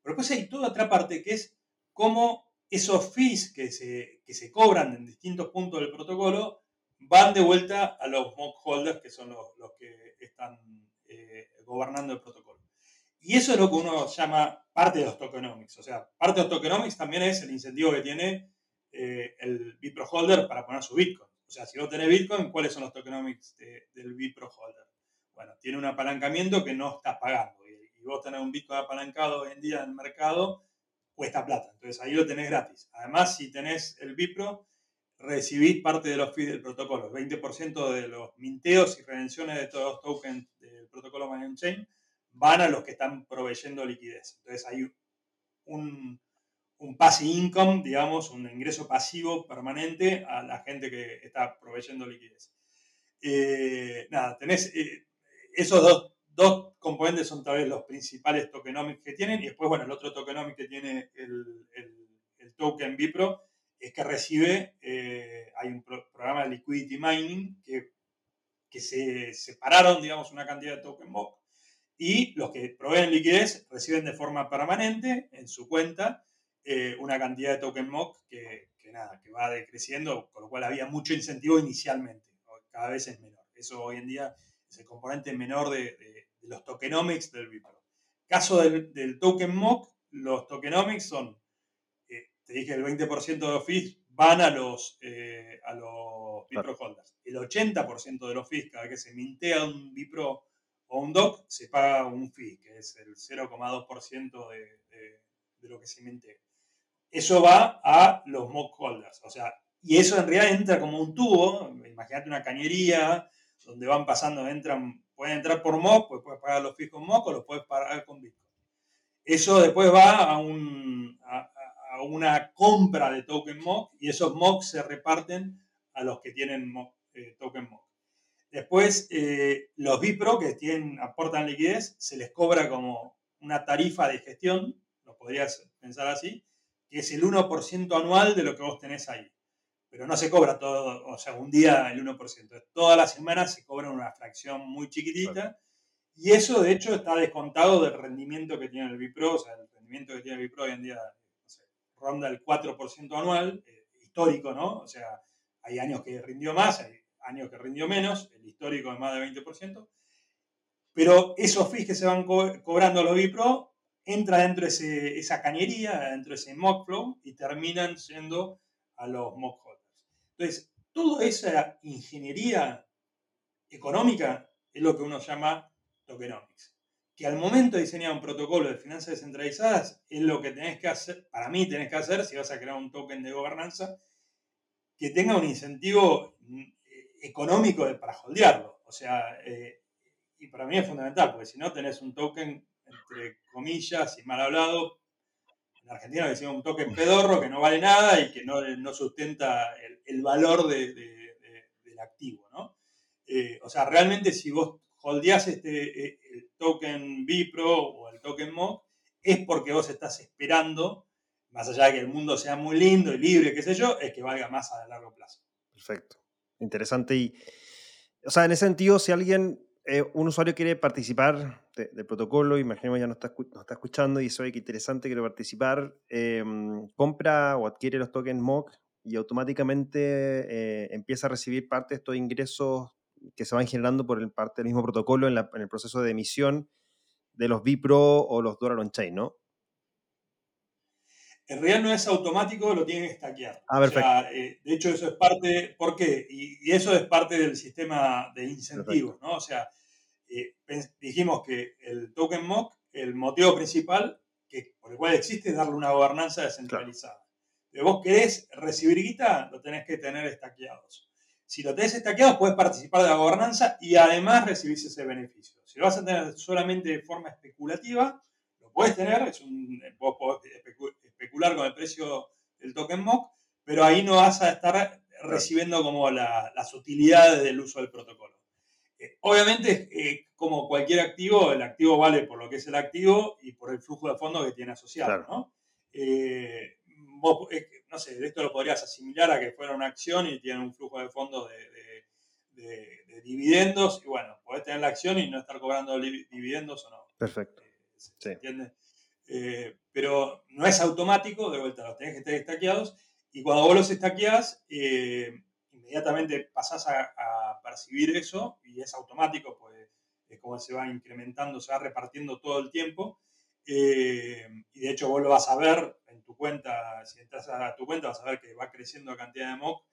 B: Pero después hay toda otra parte que es cómo esos fees que se, que se cobran en distintos puntos del protocolo van de vuelta a los mock holders, que son los, los que están eh, gobernando el protocolo. Y eso es lo que uno llama parte de los tokenomics. O sea, parte de los tokenomics también es el incentivo que tiene eh, el Bitpro holder para poner su Bitcoin. O sea, si vos tenés Bitcoin, ¿cuáles son los tokenomics del Bitpro holder? Bueno, tiene un apalancamiento que no estás pagando. Y, vos tenés un Bitcoin apalancado hoy en día en el mercado, cuesta plata. Entonces ahí lo tenés gratis. Además, si tenés el Bitpro, recibís parte de los fees del protocolo. El 20% de los minteos y redenciones de todos los tokens del protocolo Money Chain van a los que están proveyendo liquidez. Entonces hay un, un passive income, digamos, un ingreso pasivo permanente a la gente que está proveyendo liquidez. Eh, nada, tenés eh, esos dos, dos, componentes son tal vez los principales tokenomics que tienen y después, bueno, el otro tokenomic que tiene el, el, token Bipro es que recibe, eh, hay un programa de liquidity mining que, que se separaron, digamos, una cantidad de token mock y los que proveen liquidez reciben de forma permanente en su cuenta eh, una cantidad de token mock que, nada, que va decreciendo, con lo cual había mucho incentivo inicialmente, cada vez es menor. Eso hoy en día es el componente menor de, los tokenomics del Bipro. Caso del, token mock, los tokenomics son, eh, te dije, el 20% de los fees van a los, eh, a los Bipro holders. El 80% de los fees, cada vez que se mintea un Bipro o un DOC, se paga un fee, que es el 0,2% de, de, de, lo que se mintea eso va a los mock holders. O sea, y eso en realidad entra como un tubo, imagínate una cañería donde van pasando, entran, pueden entrar por mock, pues puedes pagar los fees mock o los puedes pagar con Bitcoin. Eso después va a, un, a, una compra de token mock y esos mocks se reparten a los que tienen eh, token mock. Después, eh, los Bipro que tienen, aportan liquidez, se les cobra como una tarifa de gestión, lo podrías pensar así, que es el 1% anual de lo que vos tenés ahí. Pero no se cobra todo, o sea, un día el 1%. Todas las semanas se cobra una fracción muy chiquitita. Y eso, de hecho, está descontado del rendimiento que tiene el Bipro. O sea, el rendimiento que tiene el Bipro hoy en día ronda el 4% anual, eh, histórico, ¿no? O sea, hay años que rindió más, hay años que rindió menos, el histórico es más de 20%. Pero esos fees que se van cobrando a los Bipro entra dentro de esa cañería, dentro de ese mock flow y terminan siendo a los mock. Entonces, toda esa ingeniería económica es lo que uno llama tokenomics. Que al momento de diseñar un protocolo de finanzas descentralizadas es lo que tenés que hacer, para mí tenés que hacer si vas a crear un token de gobernanza, que tenga un incentivo mm, económico para holdearlo. O sea, eh, y para mí es fundamental, porque si no tenés un token entre comillas y mal hablado, en Argentina decimos un token pedorro que no vale nada y que no, no sustenta el, valor de, del activo. ¿no? Eh, o sea, realmente si vos holdeás este, eh, el token Bipro o el token MOC, es porque vos estás esperando, más allá de que el mundo sea muy lindo y libre, qué sé yo, es que valga más a largo plazo.
A: Perfecto. Interesante. Y, o sea, en ese sentido, si alguien eh, un usuario quiere participar del protocolo, imaginemos ya no está, está escuchando y eso es interesante, quiere participar, em, compra o adquiere los tokens MOC y automáticamente eh, empieza a recibir parte de estos ingresos que se van generando por el parte del mismo protocolo en, el proceso de emisión de los Bipro o los Dollar on Chain, ¿no?
B: En realidad no es automático, lo tienen que stackear.
A: Ah, perfecto.
B: Eh, de hecho, eso es parte, ¿por qué? Y, eso es parte del sistema de incentivos, ¿no? O sea, eh, dijimos que el token MOC, el motivo principal que, por el cual existe es darle una gobernanza descentralizada. Si vos querés recibir guita, lo tenés que tener estaqueados. Si lo tenés estaqueado, puedes participar de la gobernanza y además recibís ese beneficio. Si lo vas a tener solamente de forma especulativa, lo puedes tener, es un, vos podés especular con el precio del token MOC, pero ahí no vas a estar recibiendo como las utilidades del uso del protocolo. Eh, obviamente, eh, como cualquier activo, el activo vale por lo que es el activo y por el flujo de fondos que tiene asociado. ¿no? Eh, no sé, de esto lo podrías asimilar a que fuera una acción y tiene un flujo de fondos de, dividendos. Y bueno, podés tener la acción y no estar cobrando dividendos o no.
A: Perfecto.
B: ¿Se entiende? Eh, pero no es automático, de vuelta, los tenés que estar estaqueados, y cuando vos los estaqueás, eh, inmediatamente pasás a, percibir eso, y es automático, pues es como se va incrementando, se va repartiendo todo el tiempo, eh, y de hecho vos lo vas a ver en tu cuenta, si entras a tu cuenta vas a ver que va creciendo la cantidad de MOC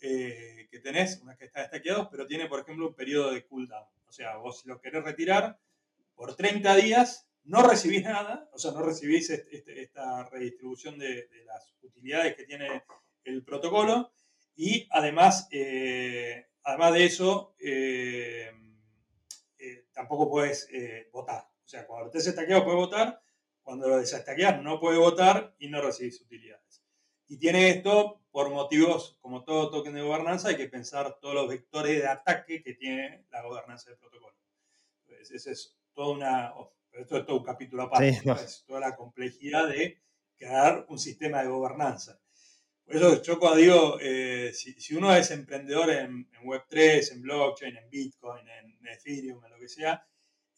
B: que tenés, una que están estaqueados, pero tiene, por ejemplo, un periodo de cooldown. O sea, vos si lo querés retirar, por 30 días no recibís nada, o sea, no recibís este, esta redistribución de, las utilidades que tiene el protocolo, Y además, además de eso, tampoco puedes votar. O sea, cuando estés estaqueado puedes votar, cuando lo desestaqueas no puedes votar y no recibís utilidades. Y tiene esto por motivos, como todo token de gobernanza, hay que pensar todos los vectores de ataque que tiene la gobernanza del protocolo. Entonces, es toda una, esto es todo un capítulo aparte, es toda la complejidad de crear un sistema de gobernanza. Por eso cuando digo, eh, si, uno es emprendedor en, Web3, en blockchain, en Bitcoin, en Ethereum, en lo que sea,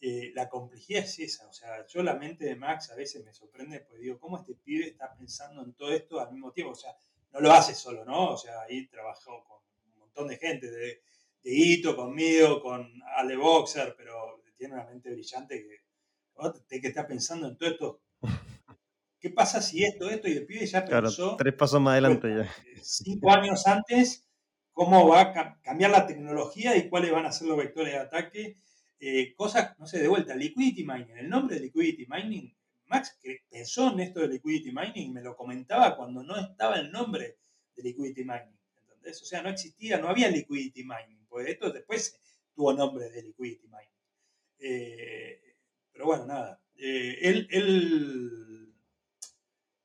B: eh, la complejidad es esa. O sea, yo la mente de Max a veces me sorprende, porque digo, ¿cómo este pibe está pensando en todo esto al mismo tiempo? O sea, no lo hace solo, ¿no? O sea, ahí trabajó con un montón de gente, de, de Ito, conmigo, con Ale Boxer, pero tiene una mente brillante que, que está pensando en todo esto. ¿Qué pasa si esto, esto? Y el pibe ya pensó.
A: tres pasos más adelante ya.
B: Eh, cinco años antes, cómo va a cambiar la tecnología y cuáles van a ser los vectores de ataque eh, cosas, no sé, de vuelta, liquidity mining, el nombre de liquidity mining, Max pensó en esto de liquidity mining y me lo comentaba cuando no estaba el nombre de liquidity mining, ¿entendés? O sea, no existía, no había liquidity mining, pues esto después tuvo nombre de liquidity mining. Eh, pero bueno, nada, eh, él,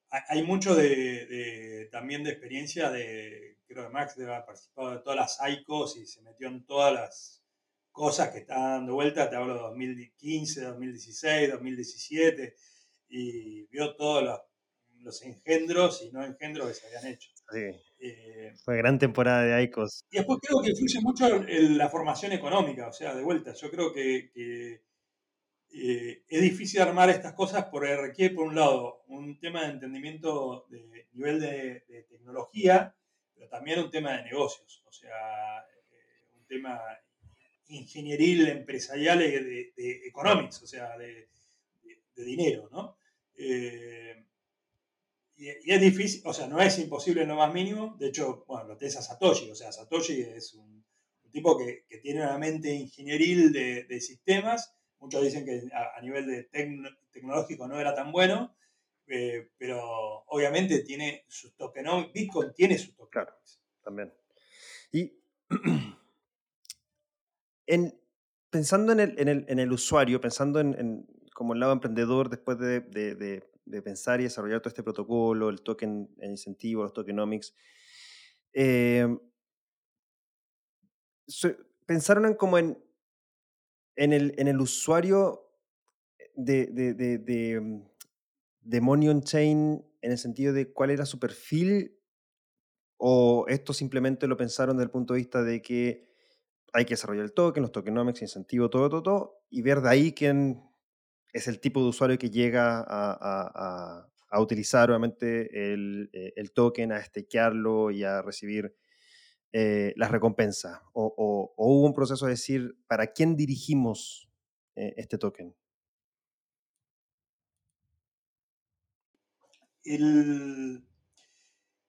B: hay mucho de, también de experiencia de, creo que Max debe haber participado de todas las ICOs y se metió en todas las cosas que están dando vuelta, te hablo de 2015, 2016, 2017, y vio todos los, engendros y no engendros que se habían hecho.
A: Eh, Fue gran temporada de ICOS.
B: Y después creo que influye mucho en la formación económica, o sea, de vuelta, yo creo que, eh, es difícil armar estas cosas porque requiere, por un lado, un tema de entendimiento de nivel de, tecnología, pero también un tema de negocios, o sea, eh, un tema ingenieril empresarial de, de economics, o sea, de, dinero, ¿no? Eh, y, es difícil, o sea, no es imposible en lo más mínimo, de hecho, bueno, lo tenés a Satoshi, o sea, Satoshi es un, tipo que, tiene una mente ingenieril de, sistemas, muchos dicen que a, nivel de tecnológico no era tan bueno, eh, pero obviamente tiene sus tokenomics, Bitcoin tiene sus tokenomics.
A: Claro, también. Y En, pensando en el, en, el, en el, usuario, pensando en, como el lado emprendedor, después de, de, de, pensar y desarrollar todo este protocolo, el token el incentivo, los tokenomics, eh, pensaron en como en, en, el, en el usuario de, de, de, de, Money on Chain en el sentido de cuál era su perfil o esto simplemente lo pensaron desde el punto de vista de que hay que desarrollar el token, los tokenomics, incentivo, todo, todo, todo, y ver de ahí quién es el tipo de usuario que llega a, utilizar obviamente el, eh, el, token, a stakearlo y a recibir eh, las recompensas. O, hubo un proceso de decir, ¿para quién dirigimos eh, este token?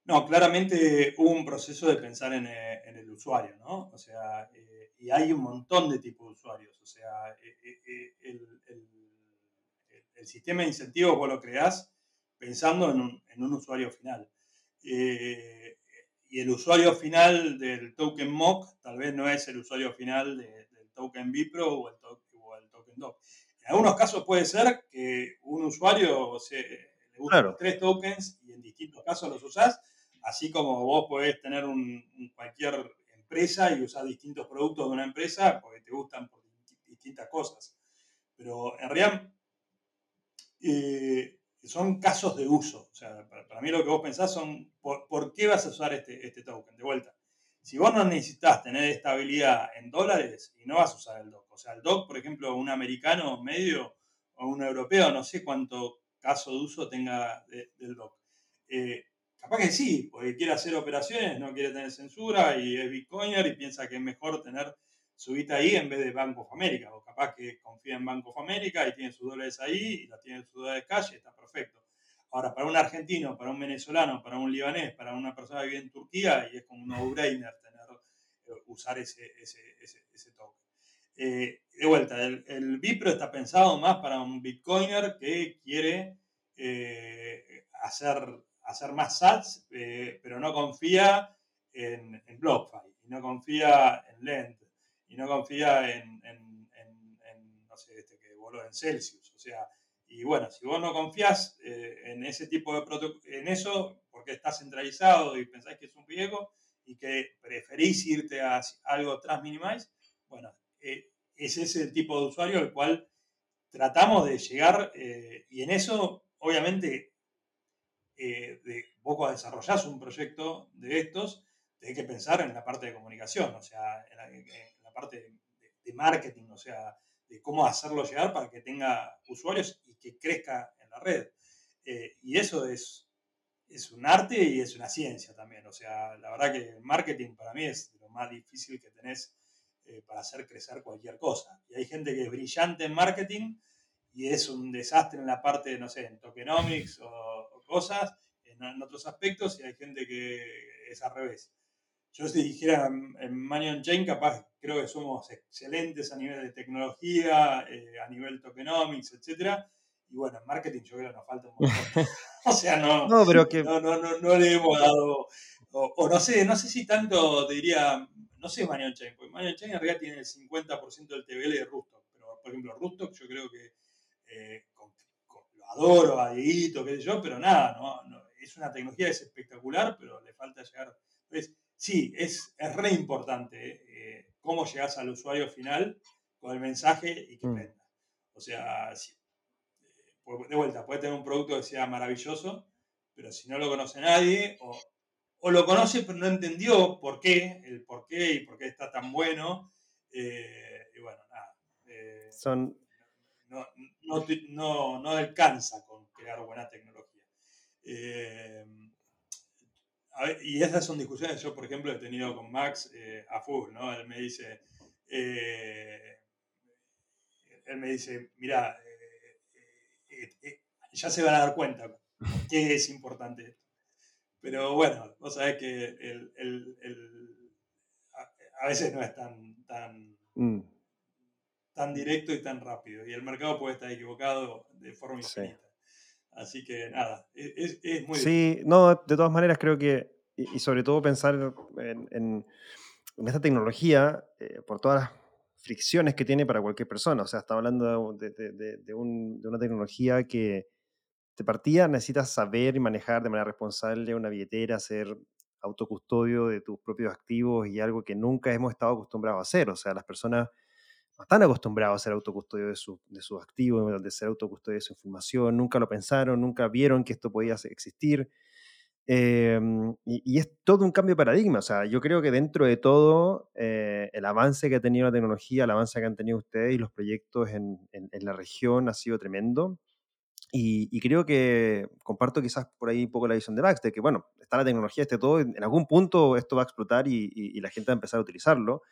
B: No, claramente hubo un proceso de pensar en, el usuario, ¿no? O sea, y hay un montón de tipos de usuarios. O sea, eh, eh, eh, el, sistema de incentivos vos lo creás pensando en un, usuario final. Y el usuario final del token MOC tal vez no es el usuario final del token Bipro o el, token DOC. En algunos casos puede ser que un usuario se, le gustan tres tokens y en distintos casos los usás, así como vos podés tener un cualquier empresa y usar distintos productos de una empresa porque te gustan por distintas cosas. Pero en realidad eh, son casos de uso. O sea, para, mí lo que vos pensás son por, qué vas a usar este, este, token. De vuelta, si vos no necesitas tener estabilidad en dólares y no vas a usar el DOC. O sea, el DOC, por ejemplo, un americano medio o un europeo, no sé cuánto caso de uso tenga del DOC. Eh, Capaz que sí, porque quiere hacer operaciones, no quiere tener censura y es bitcoiner y piensa que es mejor tener su vida ahí en vez de Bank of America. O capaz que confía en Bank of America y tiene sus dólares ahí y la tiene sus dólares cash y está perfecto. Ahora, para un argentino, para un venezolano, para un libanés, para una persona que vive en Turquía, y es como un no-brainer tener, eh, usar ese, ese, ese, token. Eh, de vuelta, el, el, Bipro está pensado más para un bitcoiner que quiere eh, hacer hacer más sats, eh, pero no confía en, en BlockFi, no confía en Lend, y no confía en, no sé, este que voló en Celsius. O sea, y bueno, si vos no confías eh, en ese tipo de en eso, porque está centralizado y pensáis que es un riesgo y que preferís irte a algo tras Minimize, bueno, eh, ese es el tipo de usuario al cual tratamos de llegar eh, y en eso, obviamente, de, vos desarrollás un proyecto de estos, tenés que pensar en la parte de comunicación, o sea, en la, parte de, marketing, o sea, de cómo hacerlo llegar para que tenga usuarios y que crezca en la red. Eh, y eso es, es un arte y es una ciencia también. O sea, la verdad que el marketing para mí es lo más difícil que tenés eh, para hacer crecer cualquier cosa. Y hay gente que es brillante en marketing y es un desastre en la parte, no sé, en tokenomics o, cosas, en, otros aspectos, y hay gente que es al revés. Yo si dijera en Manion Chain, capaz creo que somos excelentes a nivel de tecnología, eh, a nivel tokenomics, etc. Y bueno, en marketing yo creo que nos falta un montón. o sea, no, no, pero que... no, no, no, le hemos dado, o, no sé, no sé si tanto diría, no sé Manion Chain, porque Manion Chain en realidad tiene el 50% del TBL de Rustock, pero por ejemplo Rustock yo creo que eh, lo adoro a Dieguito, qué sé yo, pero nada, no, es una tecnología, es espectacular, pero le falta llegar. Entonces, sí, es, es re importante eh, cómo llegas al usuario final con el mensaje y que prenda. Mm. O sea, eh, de vuelta, puede tener un producto que sea maravilloso, pero si no lo conoce nadie, o, lo conoce pero no entendió por qué, el por qué y por qué está tan bueno, eh, y bueno, nada. Son... No, no, no, alcanza con crear buena tecnología y esas son discusiones yo, por ejemplo, he tenido con Max eh, a full, ¿no? Él me dice, eh, él me dice, mira, eh, ya se van a dar cuenta qué es importante esto. Pero bueno, vos sabés que el, el, el, a, veces no es tan, tan, mm. tan directo y tan rápido. Y el mercado puede estar equivocado de forma infinita. Así que nada, e, es, es muy...
A: Sí, no, de todas maneras creo que, y, sobre todo pensar en, en, esta tecnología, eh, por todas las fricciones que tiene para cualquier persona. O sea, estamos hablando de, de, de, un, de una tecnología que de partida necesitas saber y manejar de manera responsable una billetera, ser autocustodio de tus propios activos y algo que nunca hemos estado acostumbrados a hacer. O sea, las personas no están acostumbrados a ser autocustodio de, de sus activos, de ser autocustodio de su información, nunca lo pensaron, nunca vieron que esto podía existir. Em, y, es todo un cambio de paradigma. O sea, yo creo que dentro de todo, eh, el avance que ha tenido la tecnología, el avance que han tenido ustedes y los proyectos en, en, la región ha sido tremendo. Y, creo que comparto quizás por ahí un poco la visión de Max, de que, bueno, está la tecnología, este todo, en algún punto esto va a explotar y, y la gente va a empezar a utilizarlo.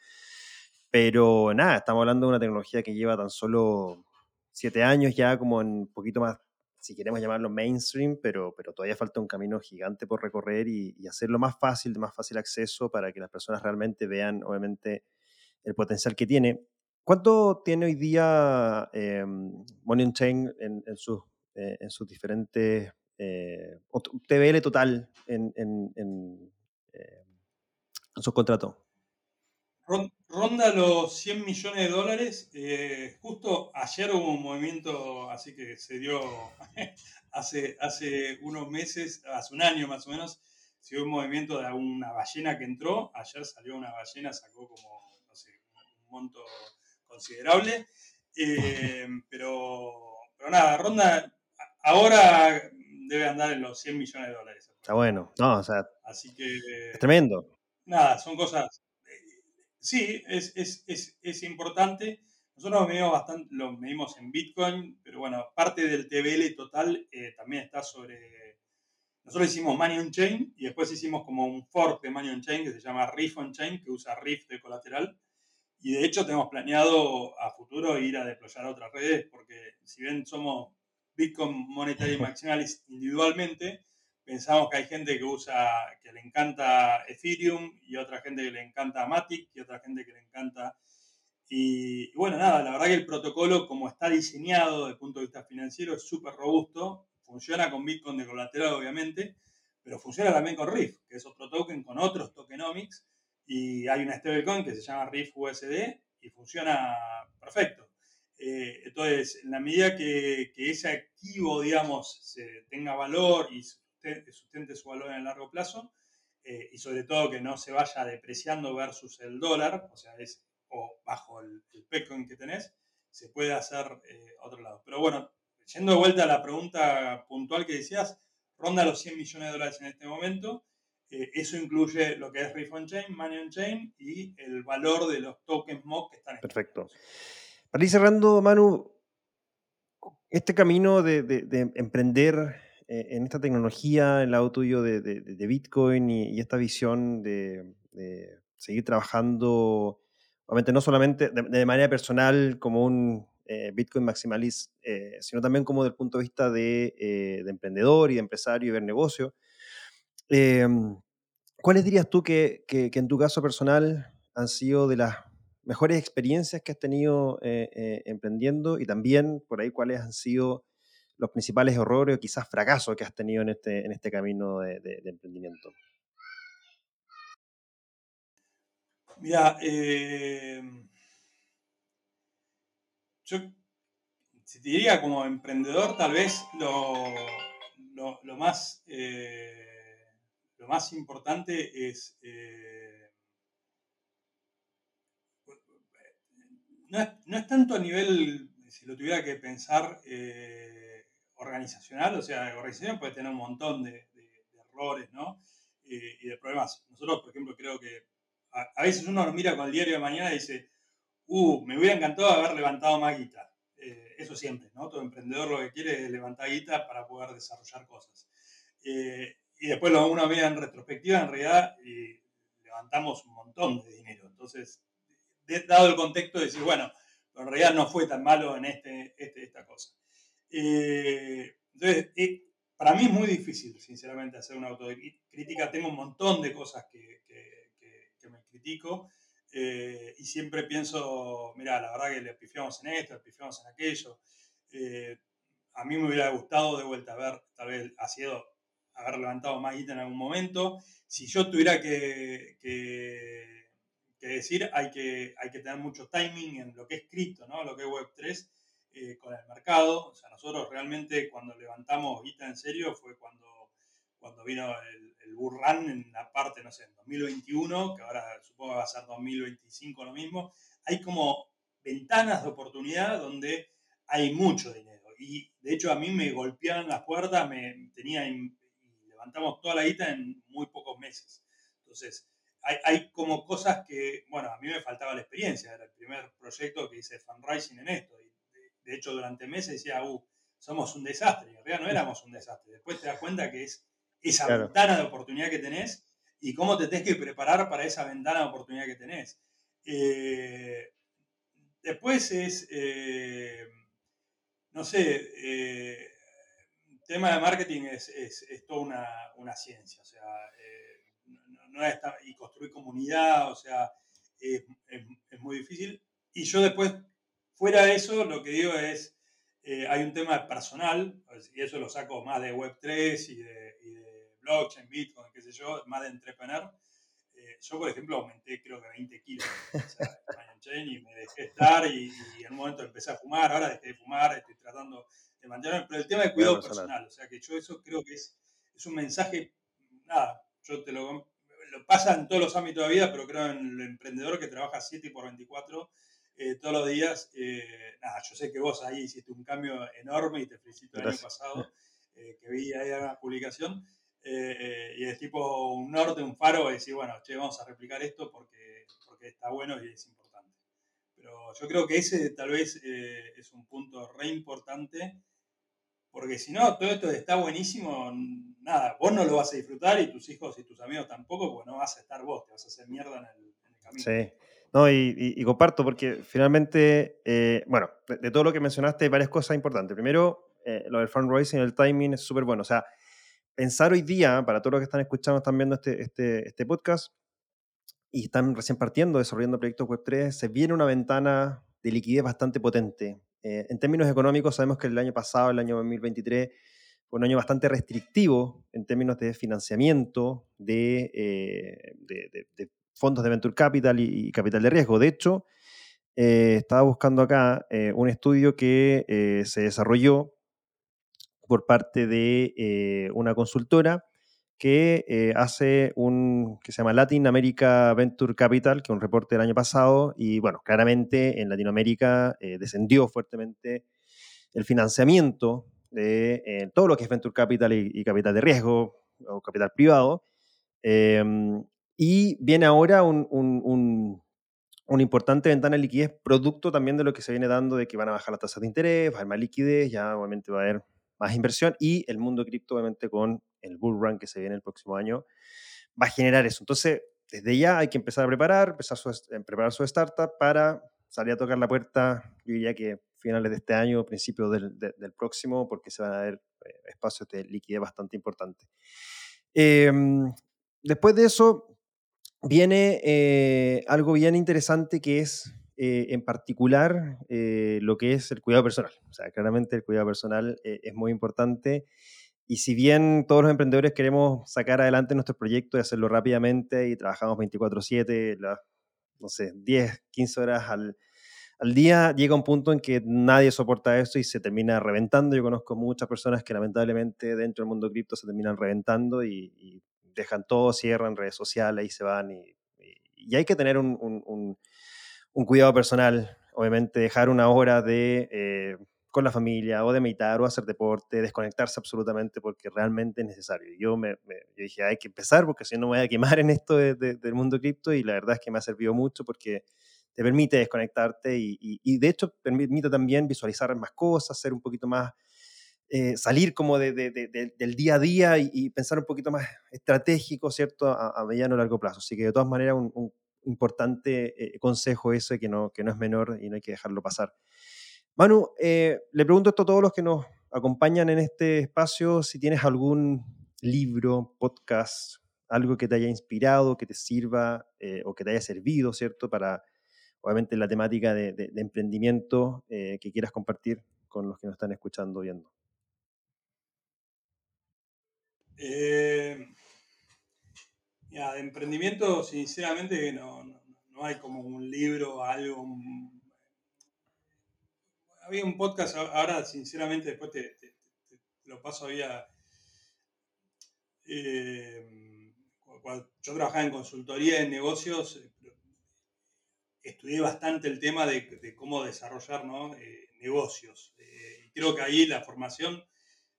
A: Pero nada, estamos hablando de una tecnología que lleva tan solo siete años ya, como en un poquito más, si queremos llamarlo mainstream, pero, pero todavía falta un camino gigante por recorrer y, hacerlo más fácil, de más fácil acceso para que las personas realmente vean, obviamente, el potencial que tiene. ¿Cuánto tiene hoy día eh, Money Chain en, en, sus, eh, en sus diferentes eh, TBL total en, en, en, eh, en sus contratos?
B: Ronda los 100 millones de dólares. Eh, justo ayer hubo un movimiento, así que se dio hace, hace unos meses, hace un año más o menos, se dio un movimiento de una ballena que entró. Ayer salió una ballena, sacó como, no sé, un monto considerable. Eh, pero, pero nada, Ronda ahora debe andar en los 100 millones de dólares.
A: Está bueno, no, o sea,
B: así que,
A: es tremendo.
B: Nada, son cosas sí, es, es, es, es importante. Nosotros lo medimos, bastante, lo medimos en Bitcoin, pero bueno, parte del TBL total eh, también está sobre... Nosotros hicimos Money on Chain y después hicimos como un fork de Money on Chain que se llama Riff on Chain, que usa Riff de colateral. Y de hecho tenemos planeado a futuro ir a deployar a otras redes, porque si bien somos Bitcoin Monetary Maximalist individualmente, pensamos que hay gente que usa, que le encanta Ethereum y otra gente que le encanta Matic y otra gente que le encanta... Y, bueno, nada, la verdad que el protocolo como está diseñado desde el punto de vista financiero es súper robusto, funciona con Bitcoin de colateral obviamente, pero funciona también con Riff, que es otro token con otros tokenomics, y hay una stablecoin que se llama Riff USD y funciona perfecto. Eh, entonces, en la medida que, ese activo, digamos, tenga valor y sustente, su valor en el largo plazo, eh, y sobre todo que no se vaya depreciando versus el dólar, o sea, es o bajo el, el que tenés, se puede hacer eh, otro lado. Pero bueno, yendo de vuelta a la pregunta puntual que decías, ronda los 100 millones de dólares en este momento. Eh, eso incluye lo que es Riff on Chain, Money on Chain y el valor de los tokens MOC que están en
A: Perfecto. Para ir cerrando, Manu, este camino de, emprender eh, en esta tecnología, el lado tuyo de, Bitcoin y, esta visión de, seguir trabajando, obviamente no solamente de, manera personal como un eh, Bitcoin maximalist, eh, sino también como desde el punto de vista de, emprendedor y de empresario y ver negocio. ¿Cuáles dirías tú que, que, en tu caso personal han sido de las mejores experiencias que has tenido emprendiendo y también por ahí cuáles han sido los principales errores o quizás fracasos que has tenido en este, en este camino de, emprendimiento?
B: Mira, eh, yo si te diría como emprendedor, tal vez lo, lo, más, lo más importante es no es, tanto a nivel, si lo tuviera que pensar, eh, organizacional, o sea, organización puede tener un montón de, errores, ¿no? Eh, y de problemas. Nosotros, por ejemplo, creo que a, veces uno mira con el diario de mañana y dice, uh, me hubiera encantado haber levantado más guita. Eh, eso siempre, ¿no? Todo emprendedor lo que quiere es levantar guita para poder desarrollar cosas. y después lo uno mira en retrospectiva, en realidad levantamos un montón de dinero. Entonces, dado el contexto, decir, bueno, en realidad no fue tan malo en este, este esta cosa. Eh, entonces, eh, para mí es muy difícil, sinceramente, hacer una autocrítica. Tengo un montón de cosas que, me critico eh, y siempre pienso, mira, la verdad que le pifiamos en esto, le pifiamos en aquello. a mí me hubiera gustado de vuelta haber, tal vez, ha sido haber levantado más guita en algún momento. Si yo tuviera que decir, hay que, hay que tener mucho timing en lo que es cripto, ¿no? lo que es Web3 eh, con el mercado. O sea, nosotros realmente cuando levantamos guita en serio fue cuando, cuando vino el, el bull run en la parte, no sé, en 2021, que ahora supongo que va a ser 2025 lo mismo. Hay como ventanas de oportunidad donde hay mucho dinero. Y de hecho a mí me golpeaban las puertas, me tenía levantamos toda la guita en muy pocos meses. Entonces, hay, como cosas que, bueno, a mí me faltaba la experiencia, era el primer proyecto que hice fundraising en esto. Y de, hecho, durante meses decía, uh, somos un desastre. Y en realidad no éramos un desastre. Después te das cuenta que es esa ventana de oportunidad que tenés y cómo te tenés que preparar para esa ventana de oportunidad que tenés. Eh, después es, eh, no sé, eh, tema de marketing es, es, toda una, una, ciencia. O sea, y construir comunidad, o sea, es, muy difícil. Y yo después, fuera de eso, lo que digo es, eh, hay un tema personal, y eso lo saco más de Web3 y de, y de blockchain, Bitcoin, qué sé yo, más de entrepreneur. Eh, yo, por ejemplo, aumenté creo que 20 kilos y me dejé estar y, en un momento empecé a fumar, ahora dejé de fumar, estoy tratando de mantenerme, pero el tema de cuidado personal, o sea que yo eso creo que es, es un mensaje, nada, yo te lo pasa en todos los ámbitos de la vida, pero creo en el emprendedor que trabaja 7 por 24 eh, todos los días. Eh, nada, yo sé que vos ahí hiciste un cambio enorme y te felicito el año pasado, eh, que vi ahí una publicación. y es tipo un norte, un faro, y decir, bueno, che, vamos a replicar esto porque, porque está bueno y es importante. Pero yo creo que ese tal vez es un punto re importante porque si no, todo esto está buenísimo, nada, vos no lo vas a disfrutar y tus hijos y tus amigos tampoco, porque no vas a estar vos, te vas a hacer mierda en el, camino.
A: Sí. No, y, comparto, porque finalmente, eh, bueno, de, todo lo que mencionaste hay varias cosas importantes. Primero, eh, lo del fundraising, el timing es súper bueno. O sea, pensar hoy día, para todos los que están escuchando, están viendo este, este, este podcast y están recién partiendo, desarrollando proyectos Web3, se viene una ventana de liquidez bastante potente. Eh, en términos económicos, sabemos que el año pasado, el año 2023, un año bastante restrictivo en términos de financiamiento de, eh, de, fondos de venture capital y, capital de riesgo. De hecho, eh, estaba buscando acá eh, un estudio que se desarrolló por parte de una consultora que hace un que se llama Latin America Venture Capital, que es un reporte del año pasado, y bueno, claramente en Latinoamérica descendió fuertemente el financiamiento de eh, todo lo que es venture capital y, capital de riesgo o capital privado. Em, y viene ahora un, un, una importante ventana de liquidez, producto también de lo que se viene dando de que van a bajar las tasas de interés, va a haber más liquidez, ya obviamente va a haber más inversión y el mundo cripto, obviamente, con el bull run que se viene el próximo año, va a generar eso. Entonces, desde ya hay que empezar a preparar, empezar a eh, preparar su startup para salir a tocar la puerta, yo diría que finales de este año, principios del, del, próximo, porque se van a ver eh, espacios de liquidez bastante importantes. Em, después de eso, viene eh, algo bien interesante que es eh, en particular lo que es el cuidado personal. O sea, claramente el cuidado personal es muy importante. Y si bien todos los emprendedores queremos sacar adelante nuestros proyectos y hacerlo rápidamente y trabajamos 24/7, no sé, 10, 15 horas al, al día llega un punto en que nadie soporta esto y se termina reventando. Yo conozco muchas personas que lamentablemente dentro del mundo cripto se terminan reventando y, dejan todo, cierran redes sociales y se van. Y, hay que tener un, cuidado personal, obviamente dejar una hora de... Eh, con la familia o de meditar o hacer deporte, desconectarse absolutamente porque realmente es necesario. Yo, me, dije, hay que empezar porque si no me voy a quemar en esto del mundo cripto y la verdad es que me ha servido mucho porque te permite desconectarte y, de hecho permite también visualizar más cosas, ser un poquito más, eh, salir como de, del día a día y, pensar un poquito más estratégico, ¿cierto? A, mediano o largo plazo. Así que de todas maneras un, importante eh, consejo ese que no, que no es menor y no hay que dejarlo pasar. Manu, eh, le pregunto esto a todos los que nos acompañan en este espacio, si tienes algún libro, podcast, algo que te haya inspirado, que te sirva o que te haya servido, ¿cierto? Para, obviamente la temática de, emprendimiento que quieras compartir con los que nos están escuchando viendo.
B: Eh, de emprendimiento, sinceramente, no, hay como un libro, algo. había un podcast, ahora, sinceramente, después te, lo paso, había. Eh, yo trabajaba en consultoría en negocios, estudié bastante el tema de, cómo desarrollar eh, negocios. Eh, y creo que ahí la formación,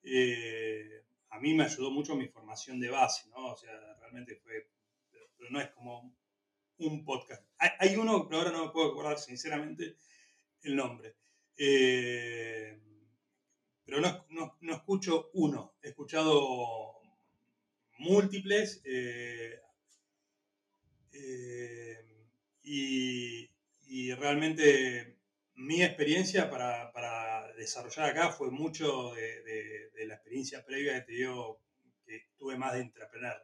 B: eh, a mí me ayudó mucho mi formación de base, ¿no? O sea, realmente fue, pero, no es como un podcast. Hay, uno, pero ahora no me puedo acordar sinceramente el nombre. pero no, no, escucho uno, he escuchado múltiples. Y, realmente mi experiencia para, desarrollar acá fue mucho de, la experiencia previa que te dio, que tuve más de entrepreneur.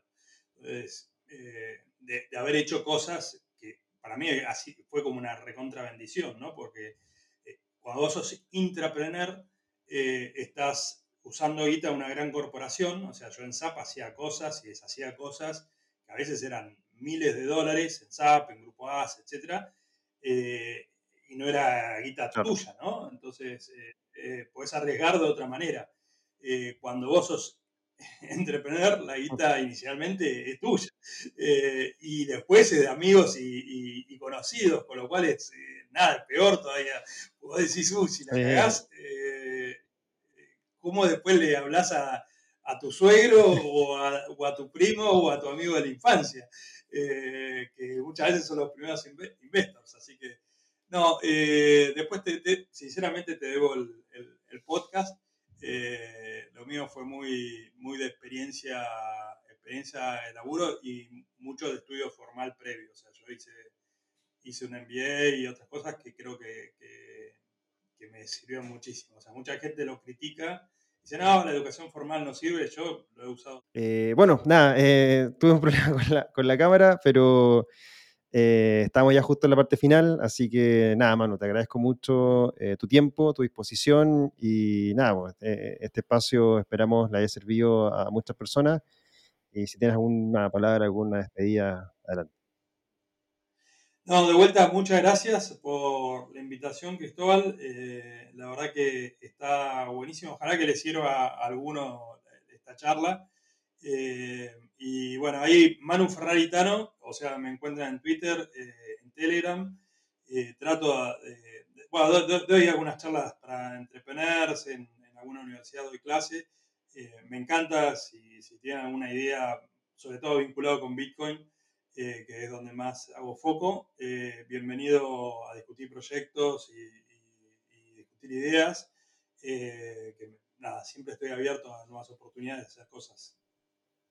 B: Entonces, eh, de, haber hecho cosas que para mí así fue como una recontra bendición, ¿no? Porque eh, cuando vos sos intrapreneur, eh, estás usando guita una gran corporación, o sea, yo en SAP hacía cosas y deshacía cosas que a veces eran miles de dólares en SAP, en Grupo AS, etc. Eh, y no era guita tuya, ¿no? Entonces, eh, eh, puedes arriesgar de otra manera. cuando vos sos entrepreneur, la guita inicialmente es tuya. y después es de amigos y, conocidos, con lo cual es nada, peor todavía. Vos decís, uy, si la cagás, ¿cómo después le hablas a, tu suegro o a, tu primo o a tu amigo de la infancia? Eh, que muchas veces son los primeros investors. Así que, no, eh, después, sinceramente, te debo el, podcast. Eh, lo mío fue muy, muy de experiencia, experiencia de laburo y mucho de estudio formal previo. O sea, yo hice, hice un MBA y otras cosas que creo que, que, me sirvieron muchísimo. O sea, mucha gente lo critica Dice, no, la educación formal no sirve, yo lo he usado.
A: Eh, bueno, nada, tuve un problema con la, cámara, pero Eh, estamos ya justo en la parte final, así que nada, mano, te agradezco mucho eh, tu tiempo, tu disposición y nada, pues, eh, este espacio esperamos le haya servido a muchas personas y si tienes alguna palabra, alguna despedida, adelante.
B: No, de vuelta, muchas gracias por la invitación, Cristóbal. la verdad que está buenísimo. Ojalá que le sirva a alguno esta charla. Y bueno, ahí Manu Ferraritano, o sea, me encuentran en Twitter, eh, en Telegram. Eh, trato de, bueno, doy, algunas charlas para entrepreneurs, en, alguna universidad doy clase. Eh, me encanta si, tienen alguna idea, sobre todo vinculado con Bitcoin, que es donde más hago foco. bienvenido a discutir proyectos y, discutir ideas. nada, siempre estoy abierto a nuevas oportunidades de hacer cosas.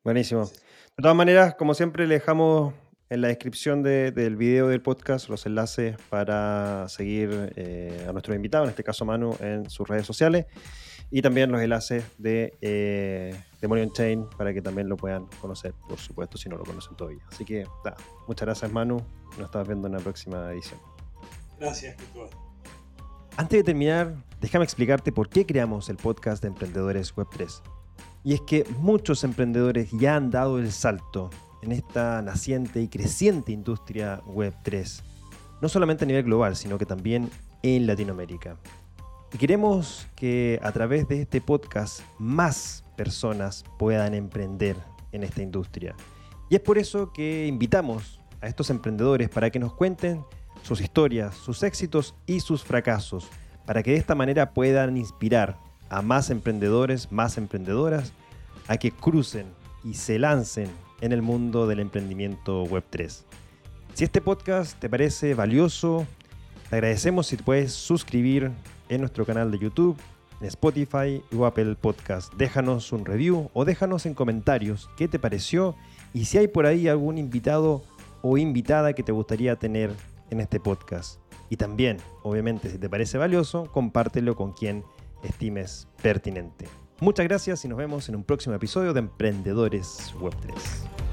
A: Buenísimo. De todas maneras, como siempre, le dejamos en la descripción del video del podcast los enlaces para seguir eh, a nuestro invitado, en este caso Manu, en sus redes sociales y también los enlaces de eh, Chain para que también lo puedan conocer, por supuesto, si no lo conocen todavía. Así que, muchas gracias Manu, nos estamos viendo en la próxima edición.
B: Gracias, Cristóbal.
A: Antes de terminar, déjame explicarte por qué creamos el podcast de Emprendedores Web3. Y es que muchos emprendedores ya han dado el salto en esta naciente y creciente industria Web 3, no solamente a nivel global, sino que también en Latinoamérica. Y queremos que a través de este podcast más personas puedan emprender en esta industria. Y es por eso que invitamos a estos emprendedores para que nos cuenten sus historias, sus éxitos y sus fracasos, para que de esta manera puedan inspirar a más emprendedores, más emprendedoras, a que crucen y se lancen en el mundo del emprendimiento Web3. Si este podcast te parece valioso, te agradecemos si te puedes suscribir en nuestro canal de YouTube, Spotify o Apple Podcast. Déjanos un review o déjanos en comentarios qué te pareció y si hay por ahí algún invitado o invitada que te gustaría tener en este podcast. Y también, obviamente, si te parece valioso, compártelo con quien estimes pertinente. Muchas gracias y nos vemos en un próximo episodio de Emprendedores Web3.